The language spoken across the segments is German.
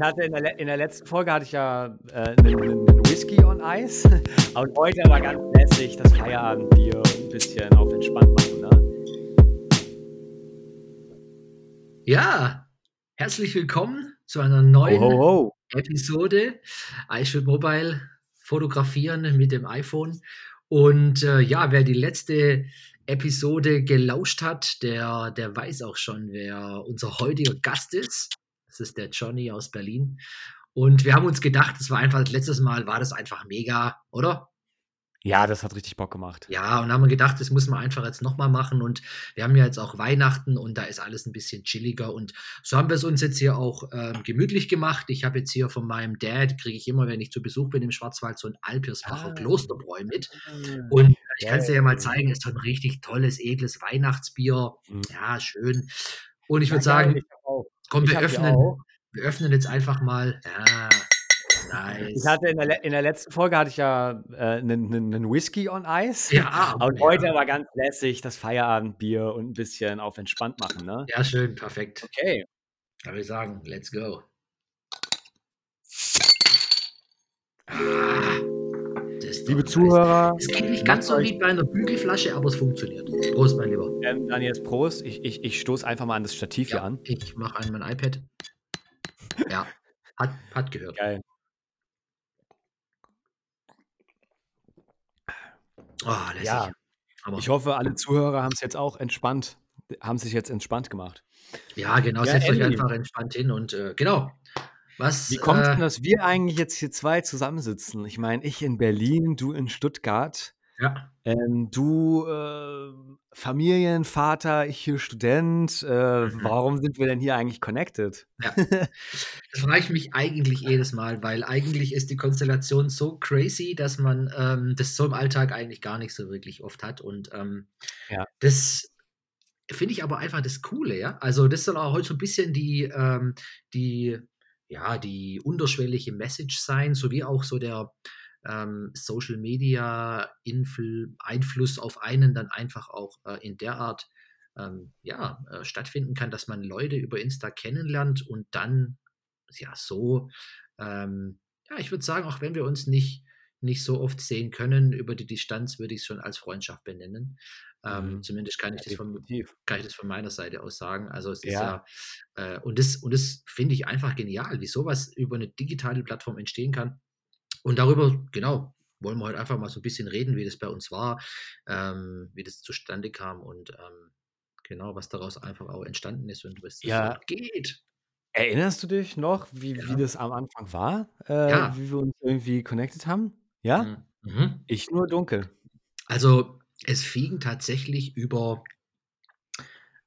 hatte in der, in der letzten Folge hatte ich ja äh, einen, einen Whisky on Eis. Und heute aber ganz lässig das Feierabendbier ein bisschen auf entspannt machen, ne? Ja, herzlich willkommen zu einer neuen Ho, ho, ho. Episode iShoot Mobile fotografieren mit dem iPhone. Und äh, ja, wer die letzte Episode gelauscht hat, der, der weiß auch schon, wer unser heutiger Gast ist. Das ist der Johnny aus Berlin. Und wir haben uns gedacht, das war einfach, letztes Mal war das einfach mega, oder? Ja, das hat richtig Bock gemacht. Ja, und haben wir gedacht, das muss man einfach jetzt nochmal machen. Und wir haben ja jetzt auch Weihnachten und da ist alles ein bisschen chilliger. Und so haben wir es uns jetzt hier auch ähm, gemütlich gemacht. Ich habe jetzt hier von meinem Dad, kriege ich immer, wenn ich zu Besuch bin im Schwarzwald, so ein Alpirsbacher Ah. Klosterbräu mit. Ah. Und ich kann es dir ja mal zeigen, ist so ein richtig tolles, edles Weihnachtsbier. Mhm. Ja, schön. Und ich würde sagen, ich. Komm, wir öffnen, wir öffnen jetzt einfach mal. Ja, nice. Ich hatte in der, in der letzten Folge hatte ich ja äh, einen, einen Whisky on Eis. ja, Und ja. heute aber ganz lässig das Feierabendbier und ein bisschen auf entspannt machen, ne? ja, schön, perfekt. Okay. Da würde ich sagen, let's go. Ah, Liebe nice. Zuhörer, Es geht nicht ganz so euch- wie bei einer Bügelflasche, aber es funktioniert. Prost, mein Lieber. ähm, dann jetzt Prost. Ich, ich, ich stoße einfach mal an das Stativ hier Ja, an. ich mache an mein iPad. Ja, hat, hat gehört. Geil. Oh, lässig. Ja. Aber, Ich hoffe, alle Zuhörer haben es jetzt auch entspannt, haben sich jetzt entspannt gemacht. ja, genau. Ja, setzt euch Andy. einfach entspannt hin und äh, genau. Was, Wie kommt es äh, denn, dass wir eigentlich jetzt hier zwei zusammensitzen? Ich meine, ich in Berlin, du in Stuttgart. ja, Ähm, du äh, Familienvater, ich hier Student. Äh, Mhm. warum sind wir denn hier eigentlich connected? Ja. Das frage ich mich eigentlich jedes Mal, weil eigentlich ist die Konstellation so crazy, dass man ähm, das so im Alltag eigentlich gar nicht so wirklich oft hat. Und ähm, Ja. das finde ich aber einfach das Coole, ja. Also das soll auch heute so ein bisschen die, ähm, die, ja, die unterschwellige Message sein, sowie auch so der ähm, Social Media Infl Einfluss auf einen dann einfach auch äh, in der Art ähm, ja, äh, stattfinden kann, dass man Leute über Insta kennenlernt und dann ja so, ähm, ja, ich würde sagen, auch wenn wir uns nicht, nicht so oft sehen können über die Distanz, würde ich es schon als Freundschaft benennen. Ähm, Mhm. Zumindest kann ich, Ja, das von, kann ich das von meiner Seite aus sagen. Also es ist Ja. ja, äh, und das, und das finde ich einfach genial, wie sowas über eine digitale Plattform entstehen kann. Und darüber, genau, wollen wir heute einfach mal so ein bisschen reden, wie das bei uns war, ähm, wie das zustande kam und ähm, genau, was daraus einfach auch entstanden ist und was Ja. geht. Erinnerst du dich noch, wie, Ja. wie das am Anfang war? Äh, Ja. Wie wir uns irgendwie connected haben? Ja? Mhm. Ich nur dunkel. Also es fing tatsächlich über,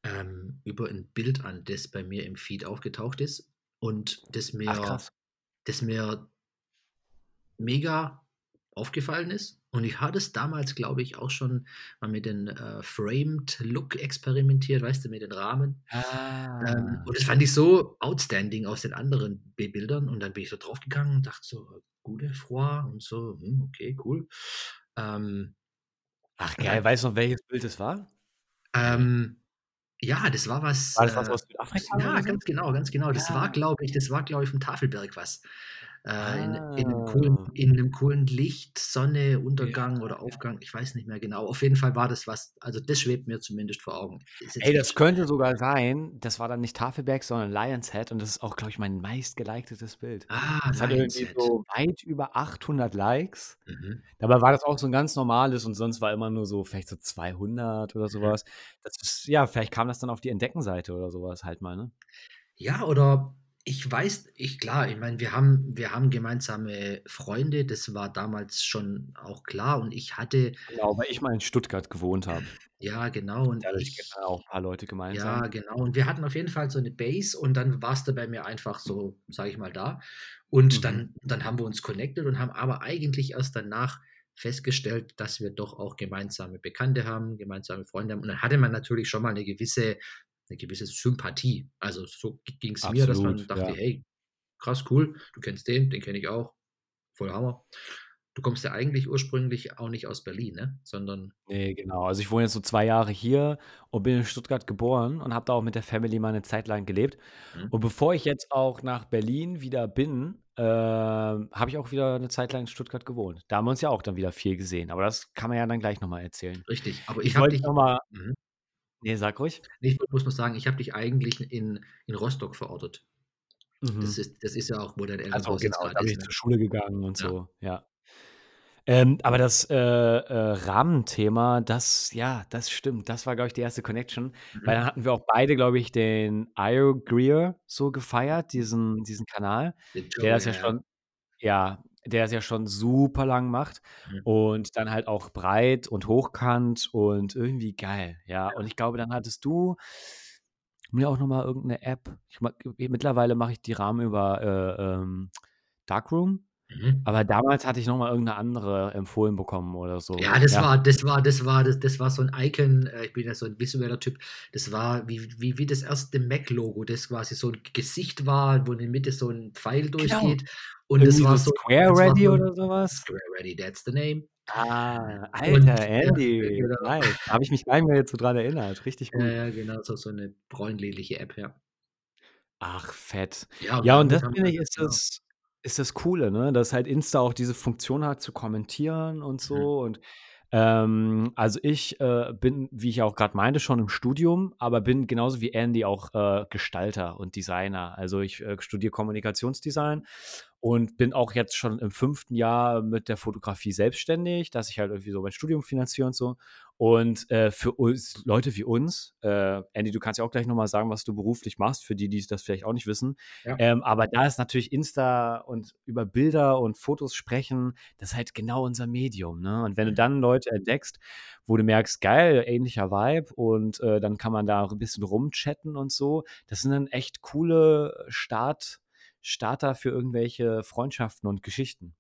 ähm, über ein Bild an, das bei mir im Feed aufgetaucht ist und das mir, Ach das mir mega aufgefallen ist. Und ich hatte es damals, glaube ich, auch schon mal mit dem äh, Framed Look experimentiert, weißt du, mit den Rahmen. Ähm, Ah. und das fand ich so outstanding aus den anderen B- Bildern. Und dann bin ich so draufgegangen und dachte so, gute Frau und so, hm, okay, cool. Ähm, Ach geil, weißt du noch, welches Bild es war? ähm, ja, das war was, War das was äh, aus Südafrika ja, ganz genau, ganz genau. Das war, Ja. glaube ich, das war, glaube ich, vom Tafelberg was. Äh, in, in, einem coolen, Ah. in einem coolen Licht, Sonne, Ja, Untergang oder ja. Aufgang, ich weiß nicht mehr genau. Auf jeden Fall war das was, also das schwebt mir zumindest vor Augen. Ey, das könnte sogar sein, das war dann nicht Tafelberg, sondern Lions Head und das ist auch, glaube ich, mein meistgelikedetes Bild. ah, Das hat Lions irgendwie Head. so weit über 800 Likes. Mhm. Dabei war das auch so ein ganz normales und sonst war immer nur so vielleicht so 200 oder Mhm. sowas. Das ist, ja, vielleicht kam das dann auf die Entdeckenseite oder sowas halt mal, ne? Ja, oder ich weiß, ich klar, ich meine, wir haben, wir haben gemeinsame Freunde, das war damals schon auch klar und ich hatte, Genau, weil ich mal in Stuttgart gewohnt habe. ja, genau, und Dadurch ich, wir auch ein paar Leute ja, gemeinsam. genau, und wir hatten auf jeden Fall so eine Base und dann warst du bei mir einfach so, sage ich mal, da und Mhm. dann, dann haben wir uns connected und haben aber eigentlich erst danach festgestellt, dass wir doch auch gemeinsame Bekannte haben, gemeinsame Freunde haben und dann hatte man natürlich schon mal eine gewisse, eine gewisse Sympathie. Also so ging es mir, dass man dachte, ja. hey, krass, cool, du kennst den, den kenne ich auch, voll Hammer. Du kommst ja eigentlich ursprünglich auch nicht aus Berlin, ne? Sondern Ne, genau. Also, ich wohne jetzt so 2 Jahre hier und bin in Stuttgart geboren und habe da auch mit der Family mal 'ne Zeit lang gelebt. Mhm. Und bevor ich jetzt auch nach Berlin wieder bin, ähm, habe ich auch wieder 'ne Zeit lang in Stuttgart gewohnt. Da haben wir uns ja auch dann wieder viel gesehen, aber das kann man ja dann gleich noch mal erzählen. Richtig, aber ich Ich wollte dich noch mal mhm. Ne, sag ruhig. Ich bloß noch sagen, ich habe dich eigentlich in in Rostock verortet. Das Mhm. ist das ist ja auch, wo dein Also, Elternhaus jetzt genau, da bin ist, ich ne? zur Schule gegangen und Ja. so, ja. Ähm, aber das, äh, äh, Rahmenthema, das ja, das stimmt. Das war, glaube ich, die erste Connection, weil Mhm. dann hatten wir auch beide, glaube ich, den Io Greer so gefeiert, diesen diesen Kanal, Den der Joe, das ja, ja ja. schon ja, der das ja schon super lang macht Mhm. und dann halt auch breit und hochkant und irgendwie geil, ja. Und ich glaube, dann hattest du mir auch noch mal irgend 'ne App ich mittlerweile mache ich die Rahmen über, äh, ähm, Darkroom, Mhm. aber damals hatte ich noch mal irgend 'ne andere empfohlen bekommen oder so, Ja, das ja. war das war das war das das war so 'n Icon äh, ich bin ja so 'n visueller Typ. Das war wie wie wie das erste Mac-Logo, das quasi so 'n Gesicht war, wo in der Mitte so 'n Pfeil Genau. durchgeht. Und das Irgendwie war so Square Ready so oder 'n so was? Square Ready, that's the name. Ah, Alter, Und ja, Andy, genau. nice. Da habe ich mich gar nicht mehr jetzt so dran erinnert. Richtig Ja, gut. ja, genau, so so 'ne bräunlich-liche App, ja. Ach, fett. Ja, und Ja, und das finde ich, ist genau. das ist das Coole, ne, dass halt Insta auch diese Funktion hat zu kommentieren und Mhm. so und, ähm also, ich, äh, bin, wie ich auch grad meinte, schon im Studium, aber bin genauso wie Andy auch, äh, Gestalter und Designer. Also, ich, äh, studiere Kommunikationsdesign und bin auch jetzt schon im 5. Jahr mit der Fotografie selbstständig, dass ich halt irgendwie so mein Studium finanziere und so. Und, äh, für uns Leute wie uns äh, Andy, du kannst ja auch gleich noch mal sagen, was du beruflich machst, für die, die das vielleicht auch nicht wissen. Ja. Ähm, aber da ist natürlich Insta und über Bilder und Fotos sprechen, das ist halt genau unser Medium, ne? Und wenn du Mhm. dann Leute entdeckst, wo du merkst: „Geil, ähnlicher Vibe“ und, äh, dann kann man da auch 'n bisschen rumchatten und so. Das sind dann echt coole Start Starter für irgendwelche Freundschaften und Geschichten.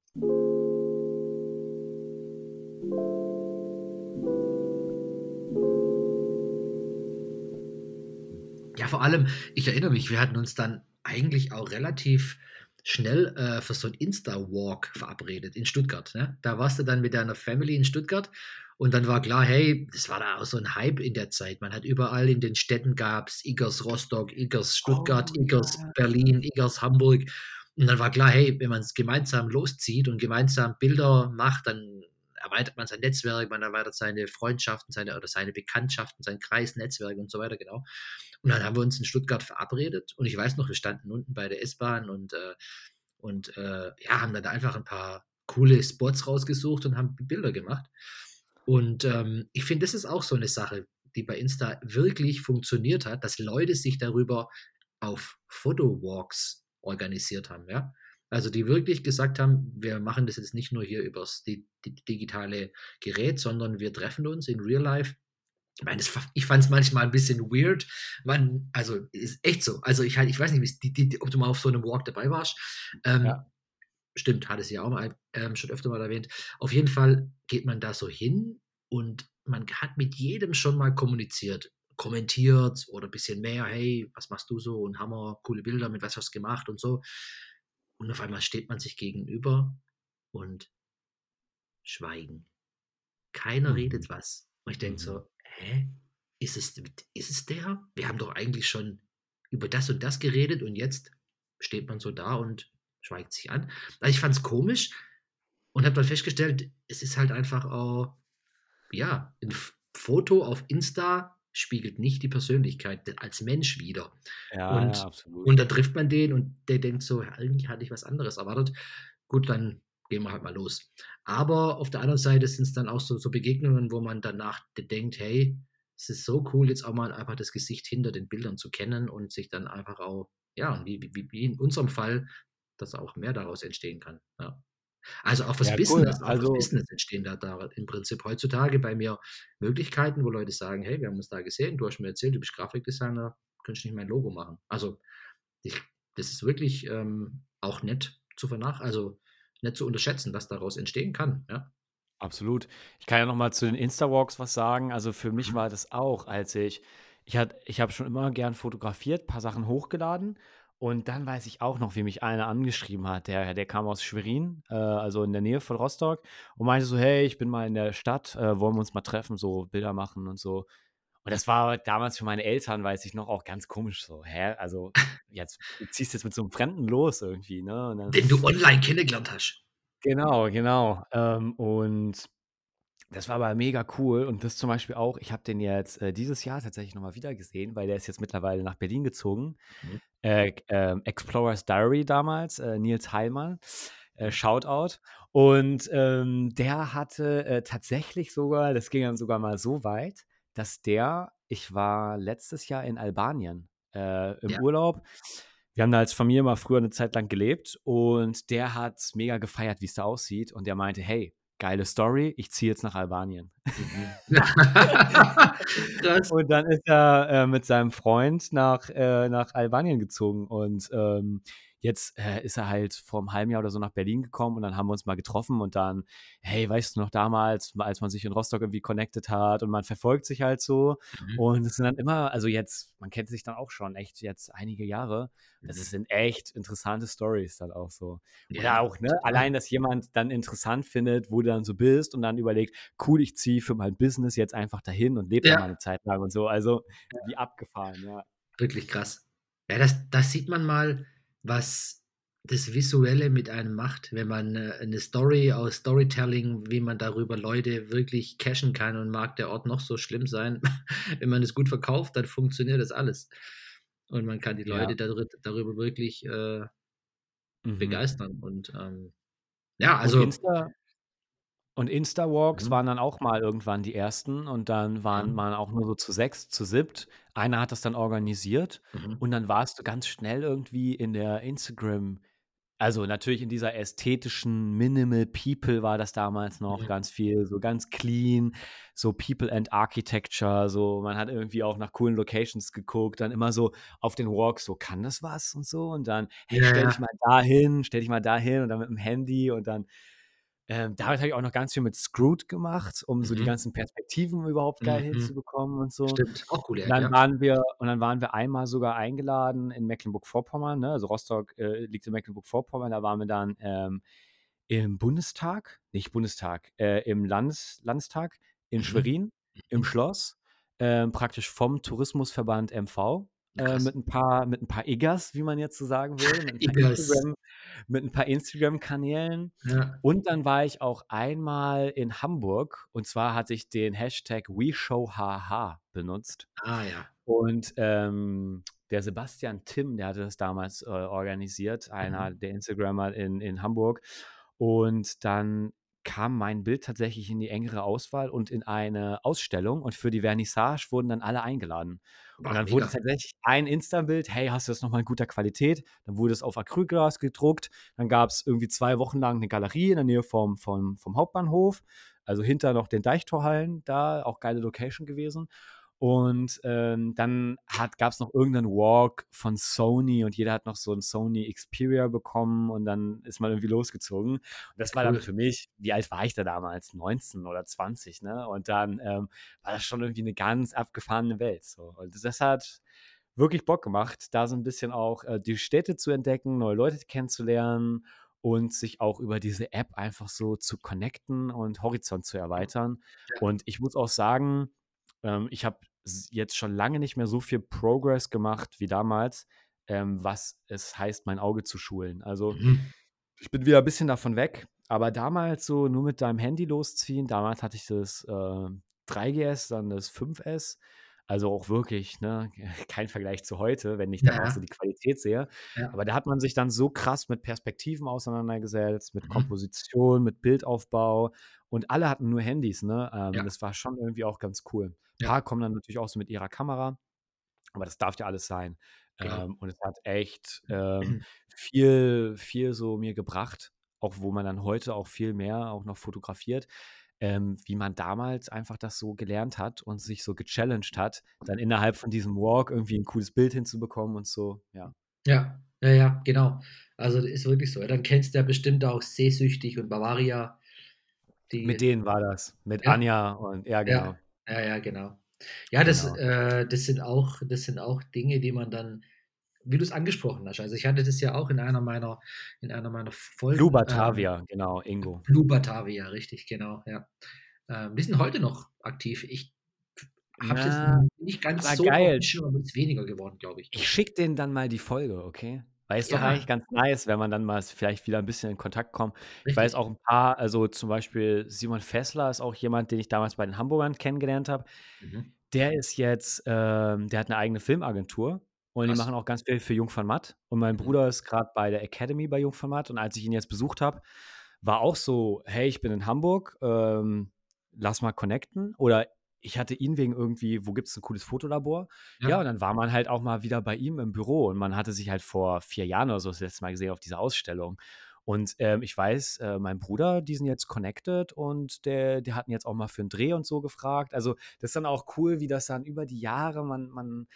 Allem, ich erinnere mich, wir hatten uns dann eigentlich auch relativ schnell, äh, für so 'n Insta-Walk verabredet in Stuttgart, ne? Da warst du dann mit deiner Family in Stuttgart und dann war klar, hey, das war da auch so 'n Hype in der Zeit. Man hat überall in den Städten gab's Igers Rostock, Igers Stuttgart, Oh, Igers ja. Berlin, Igers Hamburg. Und dann war klar, hey, wenn man's gemeinsam loszieht und gemeinsam Bilder macht, dann erweitert man sein Netzwerk, man erweitert seine Freundschaften, seine oder seine Bekanntschaften, sein Kreis, Netzwerk und so weiter, genau. Und dann haben wir uns in Stuttgart verabredet und ich weiß noch, wir standen unten bei der S-Bahn und, äh und, äh, ja, haben dann da einfach 'n paar coole Spots rausgesucht und haben Bilder gemacht. Und, ähm, ich finde, das ist auch so 'ne Sache, die bei Insta wirklich funktioniert hat, dass Leute sich darüber auf Photowalks organisiert haben, ja? Also, die wirklich gesagt haben: „Wir machen das jetzt nicht nur hier übers di di digitale Gerät, sondern wir treffen uns in Real Life.“ Ich meine, das ich fand's manchmal 'n bisschen weird. Man also, ist echt so. Also, ich halt ich weiß nicht, die die ob du mal auf so 'nem Walk dabei warst. Ja. Ähm, stimmt, hattest du ja auch mal, ähm, schon öfter mal erwähnt. Auf jeden Fall geht man da so hin und man hat mit jedem schon mal kommuniziert, kommentiert oder bisschen mehr: „Hey, was machst du so?“ und „Hammer, coole Bilder, mit was hast du gemacht?“ und so. Und auf einmal steht man sich gegenüber und Schweigen. Keiner Mhm. redet was. Und ich denke Mhm. so: „Hä? Ist es ist es der? Wir haben doch eigentlich schon über das und das geredet und jetzt steht man so da und schweigt sich an.“ Also, ich fand's komisch und habe dann festgestellt, es ist halt einfach auch ja, 'n F Foto auf Insta spiegelt nicht die Persönlichkeit als Mensch wider. Ja, ja, Und absolut. und dann trifft man den und der denkt so: „Eigentlich hatte ich was anderes erwartet.“ Gut, dann gehen wir halt mal los. Aber auf der anderen Seite sind's dann auch so so Begegnungen, wo man danach denkt: „Hey, es ist so cool, jetzt auch mal einfach das Gesicht hinter den Bildern zu kennen und sich dann einfach auch ja, wie wie wie in unserem Fall, dass auch mehr daraus entstehen kann“, ja. Also, auch fürs Ja, cool. Business fürs Also Business entstehen da da im Prinzip heutzutage bei mir Möglichkeiten, wo Leute sagen: „Hey, wir haben uns da gesehen. Du hast mir erzählt, du bist Grafikdesigner. Könntest du nicht mein Logo machen?“ Also, ich das ist wirklich, ähm, auch nett zu vernach also, nicht zu unterschätzen, was daraus entstehen kann, ja. Absolut. Ich kann ja noch mal zu den Insta-Walks was sagen. Also, für mich Mhm. war das auch, als ich ich hatte ich habe schon immer gern fotografiert, paar Sachen hochgeladen Und dann weiß ich auch noch, wie mich einer angeschrieben hat. Der der kam aus Schwerin, äh, also in der Nähe von Rostock und meinte so: „Hey, ich bin mal in der Stadt, äh, wollen wir uns mal treffen, so Bilder machen und so?“ Und das war damals für meine Eltern, weiß ich noch, auch ganz komisch so: „Hä, also jetzt du ziehst jetzt mit so 'nem Fremden los irgendwie“, ne? Dann Den du online kennengelernt hast. Genau, genau. Ähm, und das war aber mega cool und das zum Beispiel auch ich habe den jetzt, äh, dieses Jahr tatsächlich noch mal wieder gesehen, weil der ist jetzt mittlerweile nach Berlin gezogen. Mhm. Äh, g ähm, Explorers Diary damals, äh, Nils Heilmann, äh. Shoutout. Und, ähm, der hatte, äh, tatsächlich sogar das ging dann sogar mal so weit, dass der ich war letztes Jahr in Albanien, äh, im Ja. Urlaub. Wir haben da als Familie mal früher 'ne Zeit lang gelebt und der hat's mega gefeiert, wie's da aussieht und der meinte: „Hey, geile Story, ich ziehe jetzt nach Albanien.“ Mhm. Krass. Und dann ist er, äh, mit seinem Freund nach äh, nach Albanien gezogen und, ähm, jetzt, äh, ist er halt vor 'nem halben Jahr oder so nach Berlin gekommen und dann haben wir uns mal getroffen und dann: „Hey, weißt du noch damals, als man sich in Rostock irgendwie connected hat?“ Und man verfolgt sich halt so Mhm. und es sind dann immer also jetzt man kennt sich dann auch schon echt jetzt einige Jahre. Das Mhm. sind echt interessante Storys dann auch so. Oder Ja, auch, ne, total. allein, dass jemand dann interessant findet, wo du dann so bist und dann überlegt: „Cool, ich ziehe für mein Business jetzt einfach dahin und lebe da mal Ja. 'ne Zeit lang“ und so. Also, Ja. wie abgefahren, ja. Wirklich krass. Ja, das da sieht man mal, was das Visuelle mit einem macht, wenn man, äh, 'ne Story aus Storytelling wie man darüber Leute wirklich catchen kann und mag der Ort noch so schlimm sein. Wenn man es gut verkauft, dann funktioniert das alles. Und man kann die Ja. Leute darü darüber wirklich, äh Mhm. begeistern und, ähm, ja, Und also Insta und Insta-Walks Mhm. waren dann auch mal irgendwann die ersten und dann waren Mhm. man auch nur so zu sechst, zu siebt. Einer hat das dann organisiert Mhm. und dann warst du ganz schnell irgendwie in der Instagram also natürlich in dieser ästhetischen Minimal People war das damals noch ganz viel, so ganz clean, so People and Architecture, so man hat irgendwie auch nach coolen Locations geguckt, dann immer so auf den Walks so: „Kann das was?“ und so und dann: „Hey, stell dich mal dahin, stell dich mal dahin“ und dann mit'm Handy und dann ähm, damals habe ich auch noch ganz viel mit Scroot gemacht, um so die Mhm. ganzen Perspektiven überhaupt geil Mhm. hinzubekommen und so. Stimmt, auch coole Und dann ja. waren wir und dann waren wir einmal sogar eingeladen in Mecklenburg-Vorpommern, ne? Also Rostock, äh, liegt in Mecklenburg-Vorpommern. Da waren wir dann, ähm, im Bundestag nicht Bundestag, äh, im Landes Landestag in Mhm. Schwerin im Mhm. Schloss, ähm, praktisch vom Tourismusverband MV, äh, mit 'n paar mit 'n paar Iggers, wie man jetzt so sagen würde, mit 'n paar Iggers. Instagram Instagram-Kanälen. Ja. Und dann war ich auch einmal in Hamburg und zwar hatte ich den Hashtag WeShowHaha benutzt. Ah, ja. Und, ähm, der Sebastian Timm, der hatte das damals, äh, organisiert, einer Mhm. der Instagrammer in in Hamburg. Und dann kam mein Bild tatsächlich in die engere Auswahl und in eine Ausstellung und für die Vernissage wurden dann alle eingeladen. Und dann wurde mega. tatsächlich ein Insta-Bild: „Hey, hast du das noch mal in guter Qualität?“ Dann wurde es auf Acrylglas gedruckt. Dann gab's irgendwie 2 Wochen lang 'ne Galerie in der Nähe vom vom vom Hauptbahnhof, also hinter noch den Deichtorhallen da, auch geile Location gewesen. Und, ähm, dann hat gab's noch irgend 'nen Walk von Sony und jeder hat noch so 'n Sony Xperia bekommen und dann ist man irgendwie losgezogen. Und das war dann für mich wie alt war ich da damals? 19 oder 20, ne? Und dann, ähm, war das schon irgendwie 'ne ganz abgefahrene Welt so. Und das hat wirklich Bock gemacht, da so 'n bisschen auch, äh, die Städte zu entdecken, neue Leute kennenzulernen und sich auch über diese App einfach so zu connecten und Horizont zu erweitern. Ja. Und ich muss auch sagen, ähm, ich habe jetzt schon lange nicht mehr so viel Progress gemacht wie damals, ähm, was es heißt, mein Auge zu schulen. Also, Mhm. ich bin wieder bisschen davon weg, aber damals so nur mit deinem Handy losziehen damals hatte ich das, äh, 3GS, dann das 5S, also auch wirklich, ne, kein Vergleich zu heute, wenn ich Ja, dann auch so ja. die Qualität sehe. Ja. Aber da hat man sich dann so krass mit Perspektiven auseinandergesetzt, mit Mhm. Komposition, mit Bildaufbau und alle hatten nur Handys, ne? Ähm, Ja. das war schon irgendwie auch ganz cool. Ja. Paar kommen dann natürlich auch so mit ihrer Kamera, aber das darf ja alles sein. Klar. Ähm, und es hat echt, ähm, viel viel so mir gebracht, auch wo man dann heute auch viel mehr auch noch fotografiert, ähm, wie man damals einfach das so gelernt hat und sich so gechallenged hat, dann innerhalb von diesem Walk irgendwie 'n cooles Bild hinzubekommen und so, ja. Ja, ja, ja, genau. Also, ist wirklich so. Dann kennst du ja bestimmt auch Sehsüchtig und Bavaria, Mit denen war das, mit Ja. Anja und ja, Ja. genau. Ja, ja, genau. Ja, das Genau. äh, das sind auch das sind auch Dinge, die man dann wie du's angesprochen hast. Also, ich hatte das ja auch in einer meiner in einer meiner Blue Folgen, ähm Batavia, genau, Ingo. Blue Batavia, richtig, genau, ja. Ähm, die sind heute noch aktiv. Ich habe es Ja, nicht ganz so geil. Schirm, ist weniger geworden, glaube ich. Ich schicke denen dann mal die Folge, okay? Weil doch Ja. eigentlich ganz nice, wenn man dann mal vielleicht wieder 'n bisschen in Kontakt kommt. Ich weiß Richtig. auch 'n paar also, zum Beispiel Simon Fessler ist auch jemand, den ich damals bei den Hamburgern kennengelernt habe. Mhm. Der ist jetzt ähm, der hat 'ne eigene Filmagentur und die Krass. machen auch ganz viel für Jung von Matt. Und mein Mhm. Bruder ist grad bei der Academy bei Jung von Matt und als ich ihn jetzt besucht habe, war auch so: „Hey, ich bin in Hamburg, ähm, lass mal connecten.“ Oder ich hatte ihn wegen irgendwie: „Wo gibt's 'n cooles Fotolabor?“ Ja, Ja. und dann war man halt auch mal wieder bei ihm im Büro und man hatte sich halt vor 4 Jahren oder so das letzte Mal gesehen auf dieser Ausstellung. Und, ähm, ich weiß, äh, mein Bruder, die sind jetzt connected und der der hat ihn jetzt auch mal für 'n Dreh und so gefragt. Also, das ist dann auch cool, wie das dann über die Jahre man man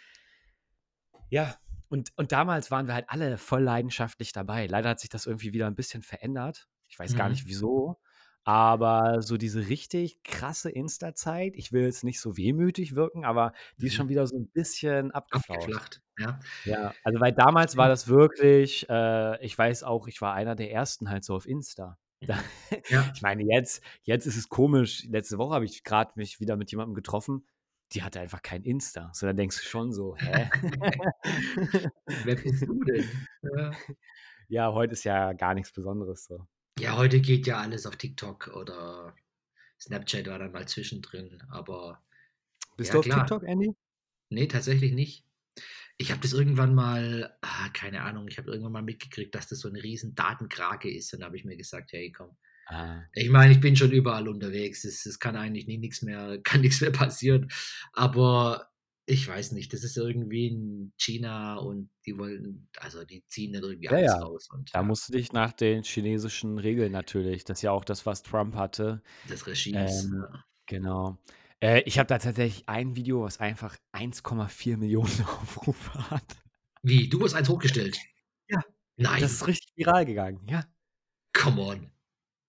ja, und und damals waren wir halt alle voll leidenschaftlich dabei. Leider hat sich das irgendwie wieder 'n bisschen verändert. Ich weiß gar nicht Mhm. wieso, aber so diese richtig krasse Insta-Zeit ich will jetzt nicht so wehmütig wirken, aber die ist schon Mhm. wieder so 'n bisschen. Abgeflacht, ja. Ja, also, weil damals war das wirklich äh, ich weiß auch, ich war einer der Ersten halt so auf Insta. Da Mhm. Ja. ich meine, jetzt jetzt ist es komisch. Letzte Woche habe ich grad mich wieder mit jemandem getroffen, die hatte einfach kein Insta. So, dann denkst du schon so: „Hä?“ Wer bist du denn? Ja. Ja, heute ist ja gar nix Besonderes so. Ja, heute geht ja alles auf TikTok oder Snapchat war dann mal zwischendrin, aber Bist ja du auf klar. TikTok, Andy? Ne, tatsächlich nicht. Ich habe das irgendwann mal ah, keine Ahnung, ich habe irgendwann mal mitgekriegt, dass das so 'ne riesen Datenkrake ist. Und da habe ich mir gesagt: „Hey, komm.“ Ah. Ich meine, ich bin schon überall unterwegs. Es es kann eigentlich nie nix mehr kann nix mehr passieren. Aber ich weiß nicht, das ist irgendwie in China und die wollen also, die ziehen dann irgendwie Ja, alles ja. raus und Da musst du dich nach den chinesischen Regeln natürlich das ist ja auch das, was Trump hatte. Des Regimes, Ähm, ja. genau. Äh, ich habe da tatsächlich ein Video, was einfach 1,4.000.000 Aufrufe hat. Wie, du hast eins hochgestellt? Ja, das Nein. ist richtig viral gegangen, ja. Come on.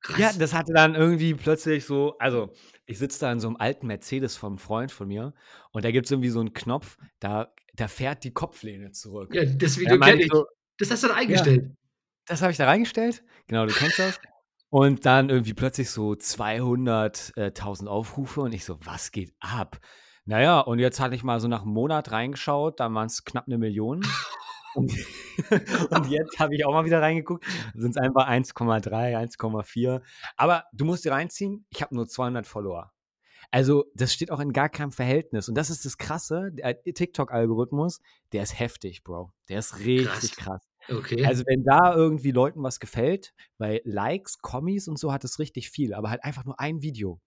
Ja, Krass. das hatte dann irgendwie plötzlich so also, ich sitze da in so 'nem alten Mercedes vom Freund von mir und da gibt's irgendwie so 'n Knopf, da da fährt die Kopflehne zurück. Ja, das Und Video meinte kenne ich ich. so Das hast du da ja, eingestellt? das habe ich da reingestellt. Genau, du kennst das. Und dann irgendwie plötzlich so 200, äh, 1.000 Aufrufe und ich so: „Was geht ab?“ Na ja, und jetzt hatte ich mal so nach 'm Monat reingeschaut, dann waren's knapp 'ne 1.000.000. Und und jetzt habe ich auch mal wieder reingeguckt, sind's einfach 1,3, 1,4. Aber du musst dir reinziehen, ich habe nur 200 Follower. Also, das steht auch in gar keinem Verhältnis. Und das ist das Krasse, der TikTok-Algorithmus, der ist heftig, Bro. Der ist Krass. richtig krass. Okay. Also, wenn da irgendwie Leuten was gefällt, bei Likes, Kommis und so hat es richtig viel, aber halt einfach nur ein Video.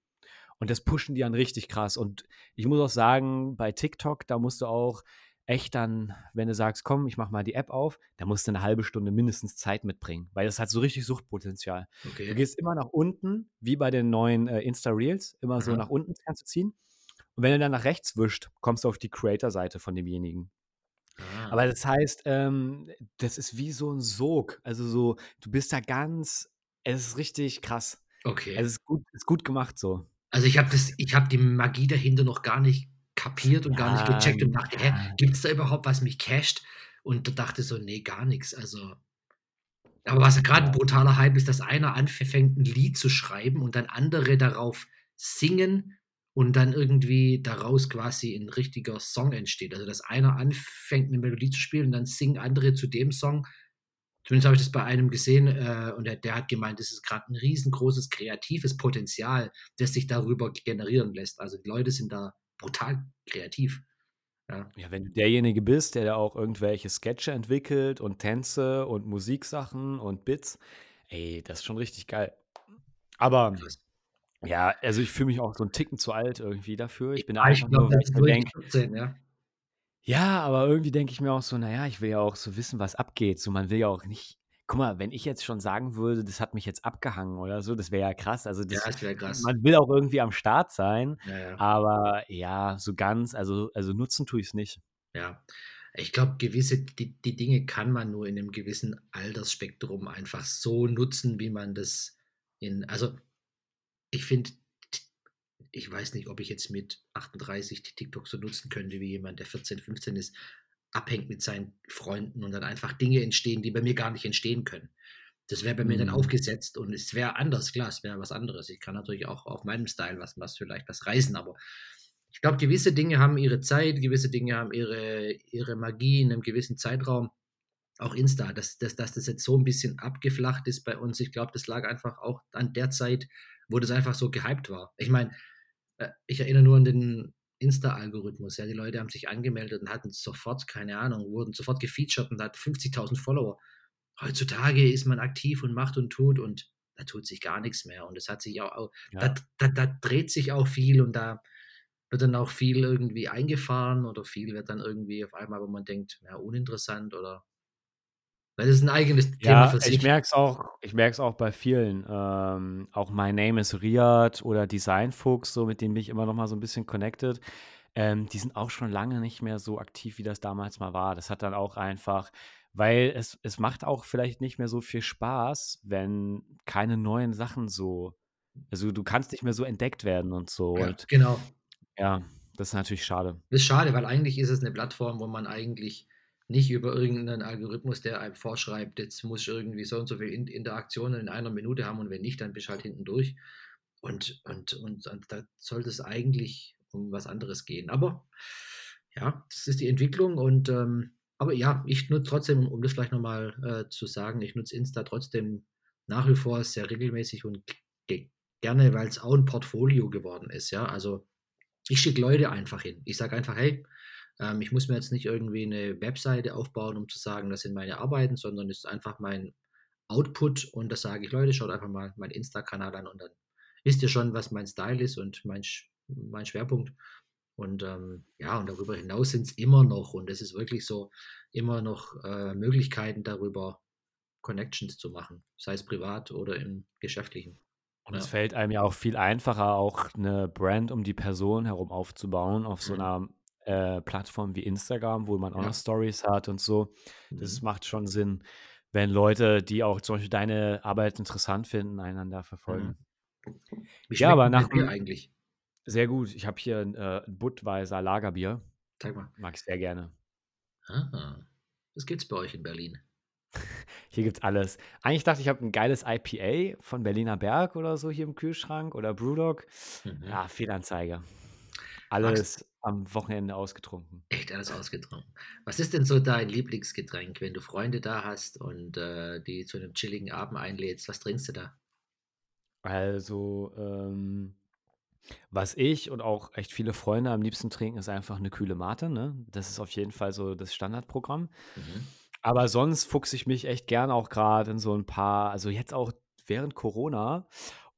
Und das pushen die dann richtig krass. Und ich muss auch sagen, bei TikTok, da musst du auch echt dann wenn du sagst: „Komm, ich mache mal die App auf“, da musst du 'ne 1/2 Stunde mindestens Zeit mitbringen, weil das hat so richtig Suchtpotenzial. Du Okay. gehst immer nach unten, wie bei den neuen, äh, Insta-Reels, immer so nach unten kannst du ziehen. Und wenn du dann nach rechts wischst, kommst du auf die Creator-Seite von demjenigen. Ah. Aber das heißt, ähm, das ist wie so 'n Sog. Also, so du bist da ganz es ist richtig krass. Okay. Es ist gut ist gut gemacht so. Also, ich habe das ich habe die Magie dahinter noch gar nicht kapiert und gar nicht Ja, gecheckt und dachte: „Hä, ja. gibt's da überhaupt was mich casht?“ Und dachte so: „Ne, gar nix.“ Also aber was ja grad 'n Ja. brutaler Hype ist, dass einer anf fängt 'n Lied zu schreiben und dann andere darauf singen und dann irgendwie daraus quasi 'n richtiger Song entsteht. Also, dass einer anfängt, 'ne Melodie zu spielen und dann singen andere zu dem Song. Zumindest habe ich das bei einem gesehen, äh, und der der hat gemeint, das ist grad 'n riesengroßes kreatives Potenzial, das sich darüber generieren lässt. Also, die Leute sind da brutal kreativ, ja. Ja, wenn du derjenige bist, der da auch irgendwelche Sketche entwickelt und Tänze und Musiksachen und Bits, ey, das ist schon richtig geil. Aber ja, also, ich fühle mich auch so 'n Ticken zu alt irgendwie dafür. Ich bin Ja, ich einfach glaube, nur, da weil ich mir du wirklich denke 14, ja. Ja, aber irgendwie denke ich mir auch so: „Na ja, ich will ja auch so wissen, was abgeht.“ So, man will ja auch nicht guck mal, wenn ich jetzt schon sagen würde, das hat mich jetzt abgehangen oder so, das wäre ja krass. Also, Ja, das das wäre krass. man will auch irgendwie am Start sein, Ja, ja. aber ja, so ganz also also, nutzen tue ich's nicht. Ja. Ich glaube, gewisse die die Dinge kann man nur in 'nem gewissen Altersspektrum einfach so nutzen, wie man das in also, ich finde ich weiß nicht, ob ich jetzt mit 38 Ti TikTok so nutzen könnte wie jemand, der 14, 15 ist. Abhängt mit seinen Freunden und dann einfach Dinge entstehen, die bei mir gar nicht entstehen können. Das wäre bei mir dann Mhm. aufgesetzt und es wäre anders, klar, es wäre was anderes. Ich kann natürlich auch auf meinem Style was was vielleicht was reißen, aber ich glaube, gewisse Dinge haben ihre Zeit, gewisse Dinge haben ihre ihre Magie in 'nem gewissen Zeitraum. Auch Insta, dass dass dass das jetzt so 'n bisschen abgeflacht ist bei uns. Ich glaube, das lag einfach auch an der Zeit, wo das einfach so gehypt war. Ich meine, äh, ich erinnere nur an den Insta-Algorithmus, ja. Die Leute haben sich angemeldet und hatten sofort, keine Ahnung wurden sofort gefeatured und hatten 50.000 Follower. Heutzutage ist man aktiv und macht und tut und da tut sich gar nix mehr und es hat sich auch au da Ja. da da dreht sich auch viel und da wird dann auch viel irgendwie eingefahren oder viel wird dann irgendwie auf einmal, wo man denkt, ja, uninteressant oder weil das ist 'n eigenes Thema Ja, für ich sich. merke es auch ich merke es auch bei vielen. Ähm, auch My Name is Riyad oder Designfuchs, so mit denen bin ich immer noch mal so 'n bisschen connected. Ähm, die sind auch schon lange nicht mehr so aktiv, wie das damals mal war. Das hat dann auch einfach weil es es macht auch vielleicht nicht mehr so viel Spaß, wenn keine neuen Sachen so also, du kannst nicht mehr so entdeckt werden und so Ja, und genau. ja, das ist natürlich schade. Ist schade, weil eigentlich ist es 'ne Plattform, wo man eigentlich nicht über irgend 'nen Algorithmus, der einem vorschreibt, jetzt muss ich irgendwie so und so viel In Interaktionen in einer Minute haben und wenn nicht, dann bist halt hinten durch. Und und und und da sollte es eigentlich um was anderes gehen. Aber ja, das ist die Entwicklung und, ähm aber ja, ich nutze trotzdem, um das vielleicht noch mal, äh, zu sagen, ich nutze Insta trotzdem nach wie vor sehr regelmäßig und gerne, weil's auch 'n Portfolio geworden ist, ja. Also, ich schicke Leute einfach hin. Ich sage einfach: „Hey, ähm, ich muss mir jetzt nicht irgendwie 'ne Webseite aufbauen, um zu sagen, das sind meine Arbeiten, sondern ist einfach mein Output.“ Und da sage ich: „Leute, schaut einfach mal meinen Insta-Kanal an und dann wisst ihr schon, was mein Style ist und mein mein Schwerpunkt.“ Und, ähm, ja, und darüber hinaus sind's immer noch und das ist wirklich so, immer noch, äh, Möglichkeiten darüber, Connections zu machen, sei es privat oder im Geschäftlichen. Und es Ja. fällt einem ja auch viel einfacher, auch 'ne Brand um die Person herum aufzubauen auf so Mhm. Äh, Plattform wie Instagram, wo man auch noch Ja. Stories hat und so. Das Mhm. macht schon Sinn, wenn Leute, die auch zum Beispiel deine Arbeit interessant finden, einander Mhm. verfolgen. Wie Ja, aber nach Bier eigentlich? sehr gut. Ich habe hier 'n, äh, Budweiser Lagerbier. Zeig mal. Mag ich sehr gerne. Ah, das gibt's bei euch in Berlin. Hier gibt's alles. Eigentlich dachte ich, ich habe 'n geiles IPA von Berliner Berg oder so hier im Kühlschrank oder BrewDog. Mhm. Ja, Fehlanzeige. Magst Alles am Wochenende ausgetrunken. Echt alles ausgetrunken. Was ist denn so dein Lieblingsgetränk, wenn du Freunde da hast und, äh, die zu 'nem chilligen Abend einlädst? Was trinkst du da? Also, ähm, was ich und auch echt viele Freunde am liebsten trinken, ist einfach 'ne kühle Mate, ne? Das ist auf jeden Fall so das Standardprogramm. Mhm. Aber sonst fuchse ich mich echt gerne auch grad in so 'n paar also, jetzt auch während Corona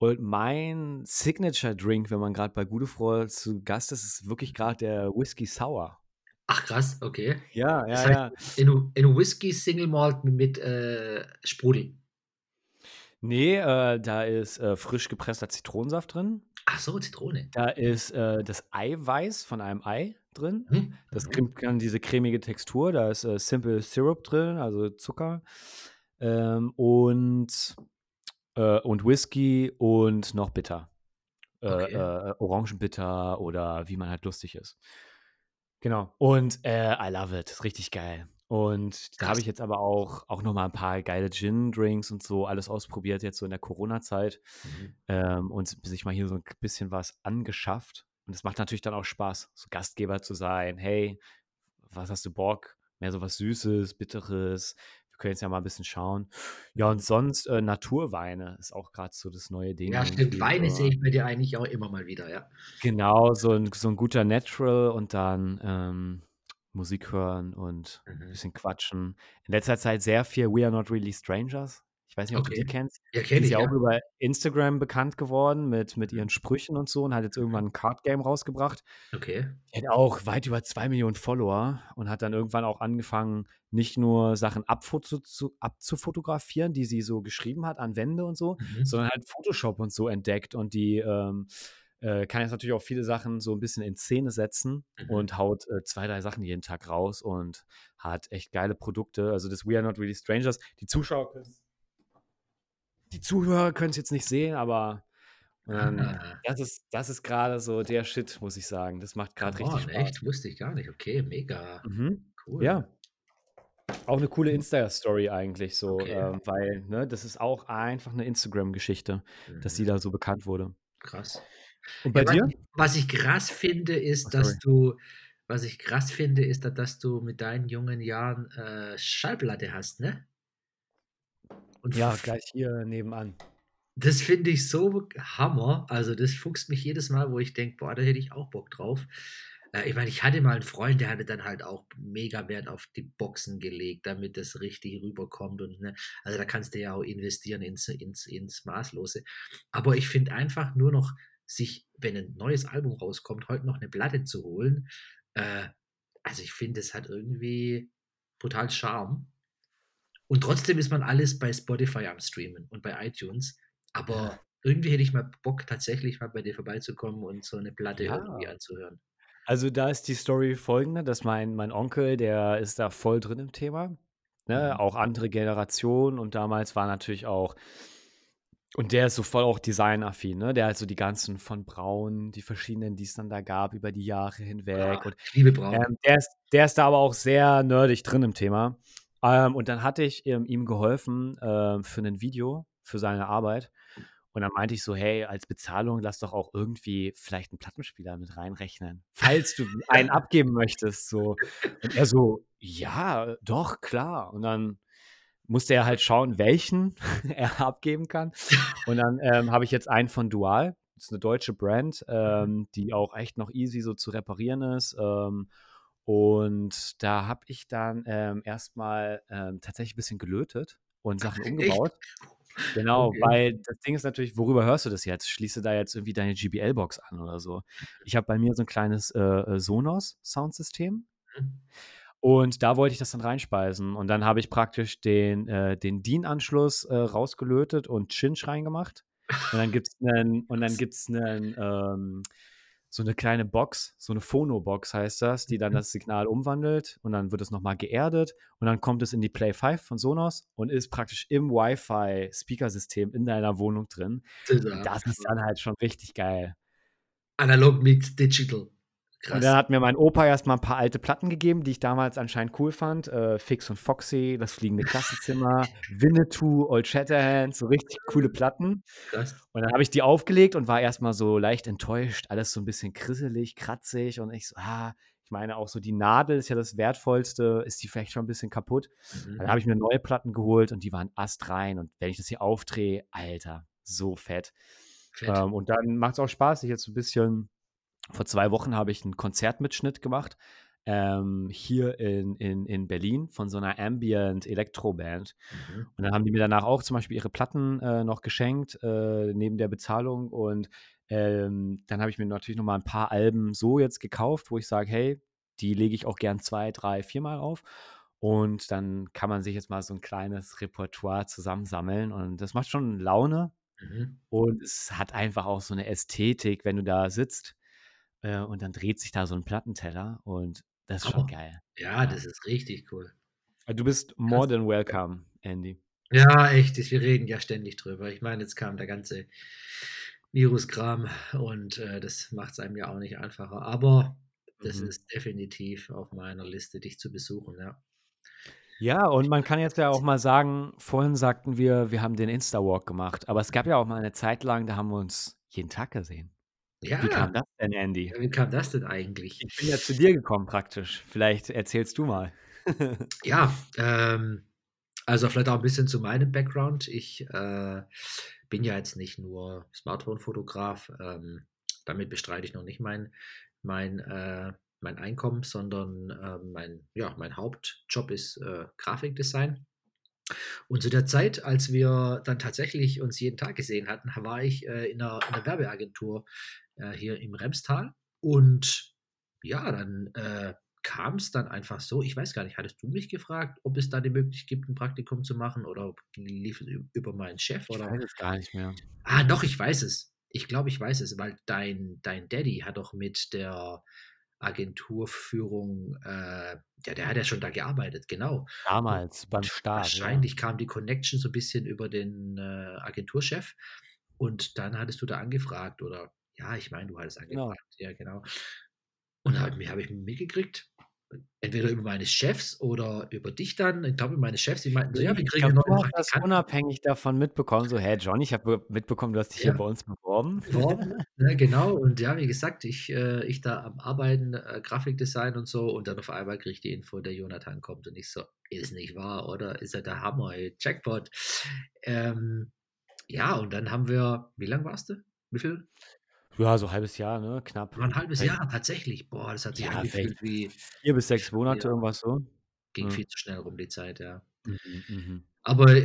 und mein Signature-Drink, wenn man grad bei Freunde zu Gast ist, ist wirklich grad der Whisky Sour. Ach krass, okay. Ja, Das ja, heißt, ja. in in Whisky Single Malt mit, äh, Sprudel? Ne, äh, da ist, äh, frisch gepresster Zitronensaft drin. Ach so, Zitrone. Da ist, äh, das Eiweiß von einem Ei drin. Mhm, Das mhm. gibt dann diese cremige Textur. Da ist, äh, Simple Syrup drin, also Zucker, ähm, und äh, und Whisky und noch bitter. Äh, Okay. äh, Orangenbitter oder wie man halt lustig ist. Genau. Und, äh, I love it, ist richtig geil. Und da habe ich jetzt aber auch auch noch mal 'n paar geile Gin-Drinks und so alles ausprobiert jetzt so in der Corona-Zeit, Mhm. ähm, und sich mal hier so 'n k bisschen was angeschafft. Und es macht natürlich dann auch Spaß, so Gastgeber zu sein: „Hey, was hast du Bock? Mehr so was Süßes, Bitteres? Wir können jetzt ja mal 'n bisschen schauen.“ Ja, und sonst, äh, Naturweine ist auch grad so das neue Ding Ja, stimmt. Weine sehe ich bei dir eigentlich auch immer mal wieder, ja. Genau, so 'n so 'n guter Natural und dann, ähm, Musik hören und Mhm. bisschen quatschen. In letzter Zeit sehr viel „We Are Not Really Strangers“. Ich weiß nicht, ob du die Okay. kennst? Ja, Die kenne ist ich, ja auch über Instagram bekannt geworden mit mit ihren Sprüchen und so und hat jetzt irgendwann 'n Card Game rausgebracht. Okay. Die hat auch weit über 2.000.000 Follower und hat dann irgendwann auch angefangen, nicht nur Sachen abfoto zu abzufotografieren, die sie so geschrieben hat an Wände und so, Mhm. sondern halt Photoshop und so entdeckt und die, ähm, äh, kann jetzt natürlich auch viele Sachen so 'n bisschen in Szene setzen Mhm. und haut, äh, 2, 3 Sachen jeden Tag raus und hat echt geile Produkte. Also, das „We Are Not Really Strangers“, die Zuschauer können's die Zuhörer können's jetzt nicht sehen, aber, ähm, Ah. das ist das ist grade so der Shit, muss ich sagen. Das macht grad Come richtig Spaß. echt? Wusste ich gar nicht. Okay, mega Mhm. Cool. Ja. Auch 'ne coole Mhm. Insta-Story eigentlich so, Okay. ähm, weil, ne, das ist auch einfach 'ne Instagram-Geschichte, dass sie Mhm. da so bekannt wurde. Krass. Und Ja, bei was dir? ich was ich krass finde, Oh, ist, sorry. dass du was ich krass finde, ist, da dass du mit deinen jungen Jahren, äh, Schallplatte hast, ne? Und Ja, gleich hier nebenan. Das finde ich so Hammer. Also, das fuchst mich jedes Mal, wo ich denke: „Boah, da hätte ich auch Bock drauf.“ Äh, ich meine, ich hatte mal 'n Freund, der hatte dann halt auch mega Wert auf die Boxen gelegt, damit das richtig rüberkommt und, ne also, da kannst du ja auch investieren ins ins ins Maßlose. Aber ich finde einfach nur noch, sich, wenn 'nen neues Album rauskommt, heute noch 'ne Platte zu holen, äh also, ich finde, das hat irgendwie brutal Charme. Und trotzdem ist man alles bei Spotify am Streamen und bei iTunes. Aber irgendwie hätte ich mal Bock, tatsächlich mal bei dir vorbeizukommen und so 'ne Platte irgendwie Ja. anzuhören. Also, da ist die Story folgende, dass mein mein Onkel, der ist da voll drin im Thema, ne? Mhm. Auch andere Generation und damals war natürlich auch und der ist so voll auch designaffin, ne? Der hat so die ganzen von Braun, die verschiedenen, die es dann da gab über die Jahre Ah, hinweg und, ich liebe Braun. ähm, der ist der ist da aber auch sehr nerdig drin im Thema. Ähm, und dann hatte ich, ähm, ihm geholfen, ähm, für 'nen Video für seine Arbeit. Und dann meinte ich so: „Hey, als Bezahlung lass doch auch irgendwie vielleicht 'n Plattenspieler mit reinrechnen, falls du einen abgeben möchtest“, so. Und er so: „Ja, doch, klar.“ Und dann musste er halt schauen, welchen er abgeben kann. Und dann, ähm, habe ich jetzt einen von Dual. Ist 'ne deutsche Brand, Mhm. ähm, die auch echt noch easy so zu reparieren ist. Ähm, und da habe ich dann, ähm, erst mal, ähm, tatsächlich bisschen gelötet und Sachen Echt? umgebaut. Genau, Okay. weil das Ding ist natürlich, worüber hörst du das jetzt? Schließe da jetzt irgendwie deine JBL-Box an oder so. Ich habe bei mir so 'n kleines, äh, Sonos-Soundsystem Mhm. und da wollte ich das dann reinspeisen. Und dann habe ich praktisch den, äh den DIN-Anschluss, äh, rausgelötet und Cinch reingemacht. Und dann gibt's 'nen und dann gibt's 'nen, ähm so 'ne kleine Box, so 'ne Phono-Box heißt das, die dann Mhm. das Signal umwandelt und dann wird es noch mal geerdet und dann kommt es in die Play 5 von Sonos und ist praktisch im Wi-Fi-Speakersystem in deiner Wohnung drin. Und das ist dann halt schon richtig geil. Analog meets digital. Und dann Krass. hat mir mein Opa erst mal 'n paar alte Platten gegeben, die ich damals anscheinend cool fand, äh, Fix und Foxy, Das Fliegende Klassenzimmer, Winnetou, Old Shatterhand, so richtig coole Platten. Krass. Und dann habe ich die aufgelegt und war erst mal so leicht enttäuscht, alles so 'n bisschen krisselig, kratzig und ich so: „Ah“ ich meine auch so die Nadel ist ja das Wertvollste, ist die vielleicht schon 'n bisschen kaputt? Dann Mhm. habe ich mir neue Platten geholt und die waren astrein und wenn ich das hier aufdrehe, Alter, so fett. Fett. Ähm, und dann macht's auch Spaß, sich jetzt so 'n bisschen vor 2 Wochen habe ich 'n Konzertmitschnitt gemacht, ähm, hier in in in Berlin von so 'ner Ambient-Elektroband. Mhm. Und dann haben die mir danach auch zum Beispiel ihre Platten, äh, noch geschenkt, äh, neben der Bezahlung. Und, ähm, dann habe ich mir natürlich noch mal 'n paar Alben so jetzt gekauft, wo ich sage: „Hey, die lege ich auch gern 2, 3, viermal auf.“ Und dann kann man sich jetzt mal so 'n kleines Repertoire zusammensammeln und das macht schon Laune. Mhm. Und es hat einfach auch so 'ne Ästhetik, wenn du da sitzt, äh, und dann dreht sich da so 'n Plattenteller und das ist schon Hammer. geil, Ja, das ist richtig cool. Du bist more than welcome, Andy. Ja, echt, wir reden ja ständig drüber. Ich meine, jetzt kam der ganze Viruskram und, äh, das macht's einem ja auch nicht einfacher. Aber das Mhm. ist definitiv auf meiner Liste, dich zu besuchen, ja. Ja, und man kann jetzt ja auch mal sagen vorhin sagten wir, wir haben den Insta-Walk gemacht, aber es gab ja auch mal 'ne Zeit lang, da haben wir uns jeden Tag gesehen. Wie Ja. kam das denn, Andy? Wie kam das denn eigentlich? Ich bin ja zu dir gekommen praktisch. Vielleicht erzählst du mal. Ja, ähm, also, vielleicht auch 'n bisschen zu meinem Background. Ich, äh, bin ja jetzt nicht nur Smartphone-Fotograf, ähm, damit bestreite ich noch nicht mein mein, äh mein Einkommen, sondern, ähm, mein ja, mein Hauptjob ist, äh, Grafikdesign. Und zu der Zeit, als wir dann tatsächlich uns jeden Tag gesehen hatten, war ich, äh, in 'ner in 'ner Werbeagentur, äh, hier im Remstal. Und ja, dann, äh, kam's dann einfach so ich weiß gar nicht, hattest du mich gefragt, ob es da die Möglich gibt, 'n Praktikum zu machen oder ob lief es über meinen Chef Ich oder weiß es gar nicht mehr. Ah, doch, ich weiß es. Ich glaube, ich weiß es, weil dein dein Daddy hat doch mit der Agenturführung, äh ja, der hat ja schon da gearbeitet, genau. Und Damals beim und Start, ja. wahrscheinlich kam die Connection so bisschen über den, äh, Agenturchef und dann hattest du da angefragt oder ja, ich meine, du hattest Genau. angefragt, ja, genau. Und da habe ich mi habe ich mitgekriegt, Entweder über meine Chefs oder über dich dann. Ich glaube, über meine Chefs, die meinten so: „Ja, wir Ich kriegen du neuen hast das Praktikanten.“ unabhängig davon mitbekommen, so: „Hey John, ich habe mitbekommen, du hast dich hier Ja. bei uns beworben.“ Beworben, ne, genau. Und ja, wie gesagt, ich äh, ich da am Arbeiten, äh, Grafikdesign und so und dann auf einmal kriege ich die Info, der Jonathan kommt und ich so: „Ist nicht wahr, oder? Ist ja der Hammer, ey, Jackpot.“ Ähm, ja, und dann haben wir wie lang warst du? Wie viel? Ja, so halbes Jahr, ne, knapp. War 'n halbes Vielleicht Jahr tatsächlich. Boah, das hat sich ja, angefühlt wie 4 bis wie 6 früher. Monate, irgendwas so. Ging Ja. viel zu schnell rum die Zeit, ja. Mhm, mhm. Aber